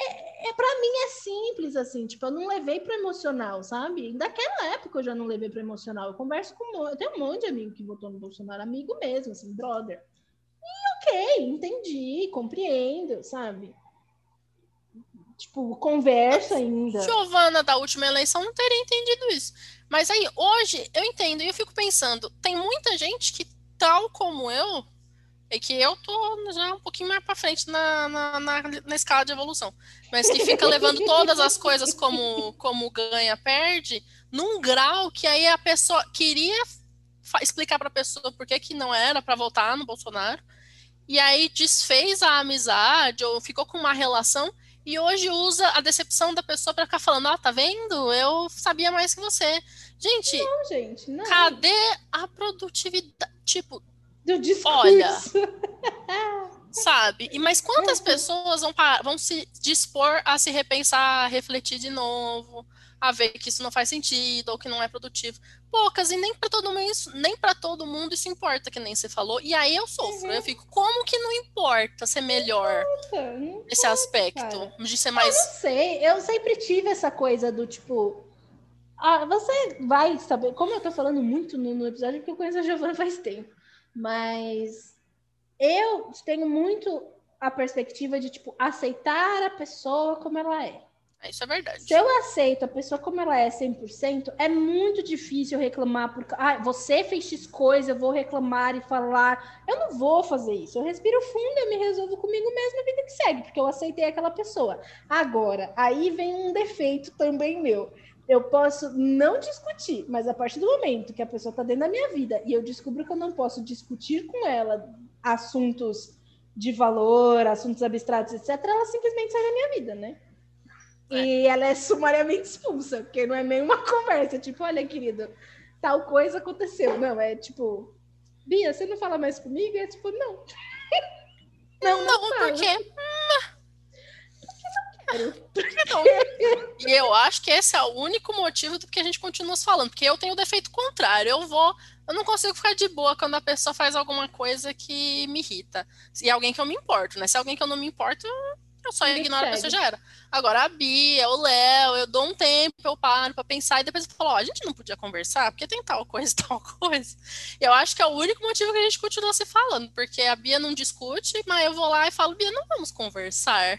é, é para mim é simples assim, tipo, eu não levei para emocional, sabe? Daquela época eu já não levei para emocional. Eu converso com eu tenho um monte de amigo que votou no Bolsonaro, amigo mesmo, assim, brother. E ok, entendi, compreendo, sabe? Tipo, conversa ainda. Giovana da última eleição não teria entendido isso. Mas aí, hoje, eu entendo e eu fico pensando, tem muita gente que, tal como eu, é que eu tô já um pouquinho mais para frente na, na, na, na, escala de evolução. Mas que fica levando todas as coisas como, como ganha, perde, num grau que aí a pessoa queria explicar para a pessoa por que, que não era para votar no Bolsonaro, e aí desfez a amizade ou ficou com uma relação e hoje usa a decepção da pessoa para ficar falando: Ó, oh, tá vendo? Eu sabia mais que você. Gente, não, gente não. cadê a produtividade? Tipo, do discurso. Olha, sabe? E mas quantas pessoas vão, vão se dispor a se repensar, a refletir de novo, a ver que isso não faz sentido ou que não é produtivo. Poucas, e nem para todo mundo isso, nem para todo mundo isso importa, que nem você falou. E aí eu sofro, uhum. eu fico, como que não importa ser melhor não esse aspecto? Cara. De ser mais. Eu não sei, eu sempre tive essa coisa do tipo. Ah, você vai saber, como eu tô falando muito no, no episódio, porque eu conheço a Giovana faz tempo. Mas eu tenho muito a perspectiva de, tipo, aceitar a pessoa como ela é. Isso é verdade. Se eu aceito a pessoa como ela é 100%, é muito difícil reclamar porque ah, você fez X coisa, eu vou reclamar e falar. Eu não vou fazer isso. Eu respiro fundo, eu me resolvo comigo mesmo a vida que segue, porque eu aceitei aquela pessoa. Agora, aí vem um defeito também meu. Eu posso não discutir, mas a partir do momento que a pessoa está dentro da minha vida e eu descubro que eu não posso discutir com ela assuntos de valor, assuntos abstratos, etc., ela simplesmente sai da minha vida, né? É. E ela é sumariamente expulsa, porque não é nenhuma conversa. Tipo, olha, querido, tal coisa aconteceu. Não, é tipo, Bia, você não fala mais comigo? É tipo, não. não, não, não porque. E eu acho que esse é o único motivo do que a gente continua falando, porque eu tenho o defeito contrário. Eu vou, eu não consigo ficar de boa quando a pessoa faz alguma coisa que me irrita. E é alguém que eu me importo, né? Se é alguém que eu não me importo, eu só ignoro a pessoa já era. Agora a Bia, o Léo, eu dou um tempo, eu paro pra pensar e depois eu falo, ó, oh, a gente não podia conversar, porque tem tal coisa, tal coisa. Eu acho que é o único motivo que a gente continua se falando, porque a Bia não discute, mas eu vou lá e falo, Bia, não vamos conversar?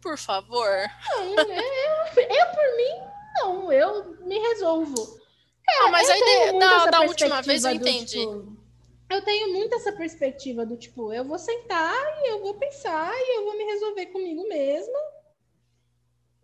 Por favor. Não, eu, eu por mim, não, eu me resolvo. Cara, ah, mas aí da, da última vez eu entendi. Do, tipo, eu tenho muito essa perspectiva do tipo, eu vou sentar e eu vou pensar e eu vou me resolver comigo mesma.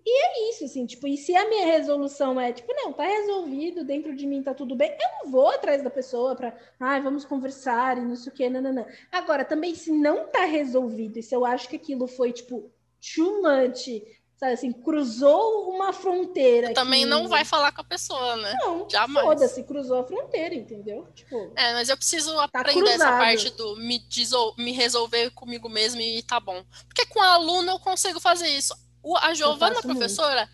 E é isso, assim, tipo, e se a minha resolução é, tipo, não, tá resolvido, dentro de mim tá tudo bem, eu não vou atrás da pessoa pra, ai, ah, vamos conversar e não sei o que, não. Agora, também, se não tá resolvido, e se eu acho que aquilo foi, tipo, too much, sabe assim, cruzou uma fronteira. Também que... não vai falar com a pessoa, né? Não, jamais. Foda-se, cruzou a fronteira, entendeu? Tipo, é, mas eu preciso tá aprender cruzado. essa parte do me, me resolver comigo mesmo e tá bom. Porque com a aluna eu consigo fazer isso. O, a Giovana, professora, muito.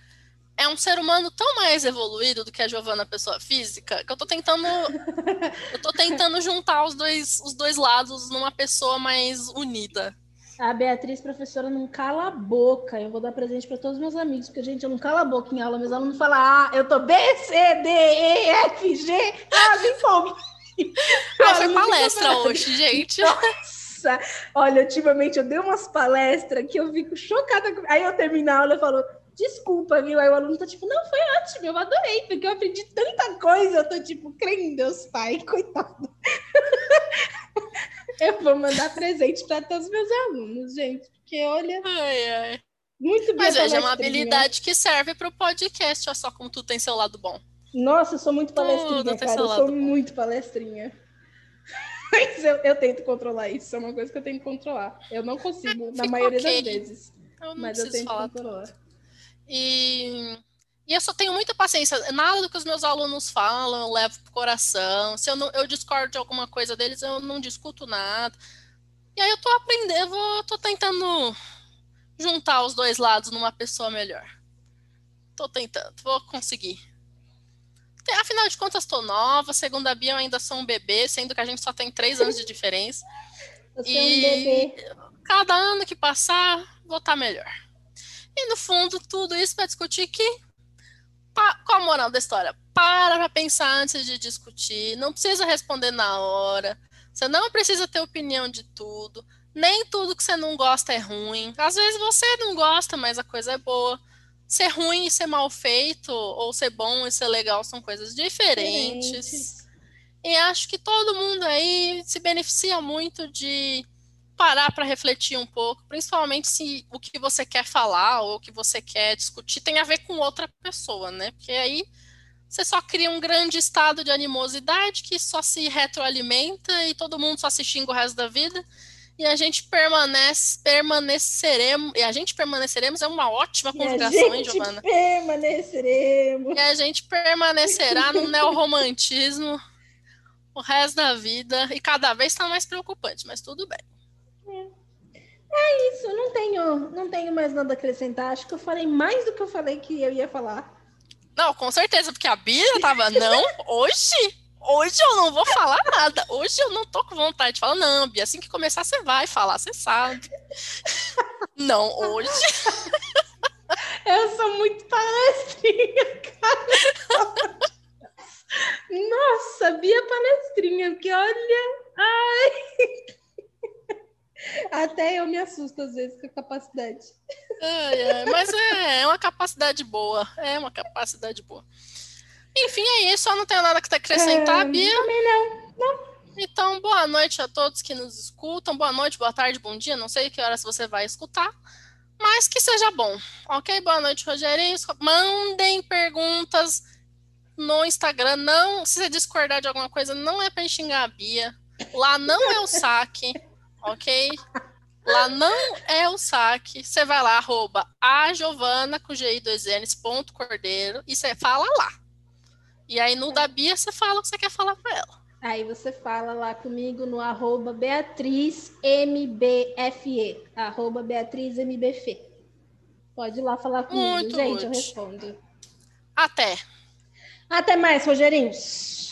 é um ser humano tão mais evoluído do que a Giovana, pessoa física, que eu tô tentando. eu tô tentando juntar os dois, os dois lados numa pessoa mais unida. A Beatriz, professora, não cala a boca. Eu vou dar presente para todos os meus amigos, porque, gente, eu não cala a boca em aula. Meus alunos falam, ah, eu tô B, C, D, E, F, G. Ah, me empolgue. Ah, foi palestra hoje, gente. Nossa! Olha, ultimamente eu dei umas palestras que eu fico chocada. Aí eu termino a aula e falo, desculpa, viu? Aí o aluno tá tipo, não, foi ótimo, eu adorei, porque eu aprendi tanta coisa. Eu tô tipo, crê em Deus, pai, coitado. Eu vou mandar presente para todos os meus alunos, gente, porque olha. Ai, ai. Muito bem. Mas veja, é uma habilidade que serve para o podcast, olha só como tu tem seu lado bom. Nossa, eu sou muito palestrinha, Tudo cara. Eu sou bom. muito palestrinha. Mas eu, eu, tento controlar isso, é uma coisa que eu tenho que controlar. Eu não consigo, na maioria okay. das vezes. Eu mas eu tento controlar. Tudo. E e eu só tenho muita paciência. Nada do que os meus alunos falam eu levo pro coração. Se eu, não, eu discordo de alguma coisa deles, eu não discuto nada. E aí eu tô aprendendo, eu tô tentando juntar os dois lados numa pessoa melhor. Tô tentando, vou conseguir. Afinal de contas, tô nova. Segundo a Bia, eu ainda sou um bebê, sendo que a gente só tem três anos de diferença. Você e é um cada ano que passar, vou estar tá melhor. E no fundo, tudo isso para discutir que qual a moral da história? Para pra pensar antes de discutir. Não precisa responder na hora. Você não precisa ter opinião de tudo. Nem tudo que você não gosta é ruim. Às vezes você não gosta, mas a coisa é boa. Ser ruim e ser mal feito, ou ser bom e ser legal, são coisas diferentes. diferentes. E acho que todo mundo aí se beneficia muito de parar para refletir um pouco, principalmente se o que você quer falar ou o que você quer discutir tem a ver com outra pessoa, né? Porque aí você só cria um grande estado de animosidade que só se retroalimenta e todo mundo só se xinga o resto da vida. E a gente permanece, permaneceremos, e a gente permaneceremos é uma ótima conjugação, hein, Giovana? Permaneceremos. E a gente permanecerá no neorromantismo o resto da vida, e cada vez está mais preocupante, mas tudo bem. É isso, não tenho, não tenho mais nada a acrescentar. Acho que eu falei mais do que eu falei que eu ia falar. Não, com certeza, porque a Bia tava, não, hoje, hoje eu não vou falar nada. Hoje eu não tô com vontade de falar, não, Bia, assim que começar você vai falar, você sabe. Não, hoje. Eu sou muito palestrinha, cara. Nossa, Bia palestrinha, porque olha, ai. Até eu me assusto às vezes com a capacidade. É, é, mas é, é uma capacidade boa. É uma capacidade boa. Enfim, é isso. Eu não tenho nada que acrescentar, é, Bia. Também não. não. Então, boa noite a todos que nos escutam. Boa noite, boa tarde, bom dia. Não sei que horas você vai escutar, mas que seja bom. Ok? Boa noite, Rogerinho. Mandem perguntas no Instagram. Não, se você discordar de alguma coisa, não é para xingar a Bia. Lá não é o saque ok? Lá não é o saque. Você vai lá, arroba a Giovana com GI 2 Ns, ponto cordeiro, e você fala lá. E aí no da Bia você fala o que você quer falar para ela. Aí você fala lá comigo no arroba BeatrizMBFE, arroba BeatrizMBFE. Pode ir lá falar comigo, Muito gente, eu respondo. Até. Até mais, Rogerinhos.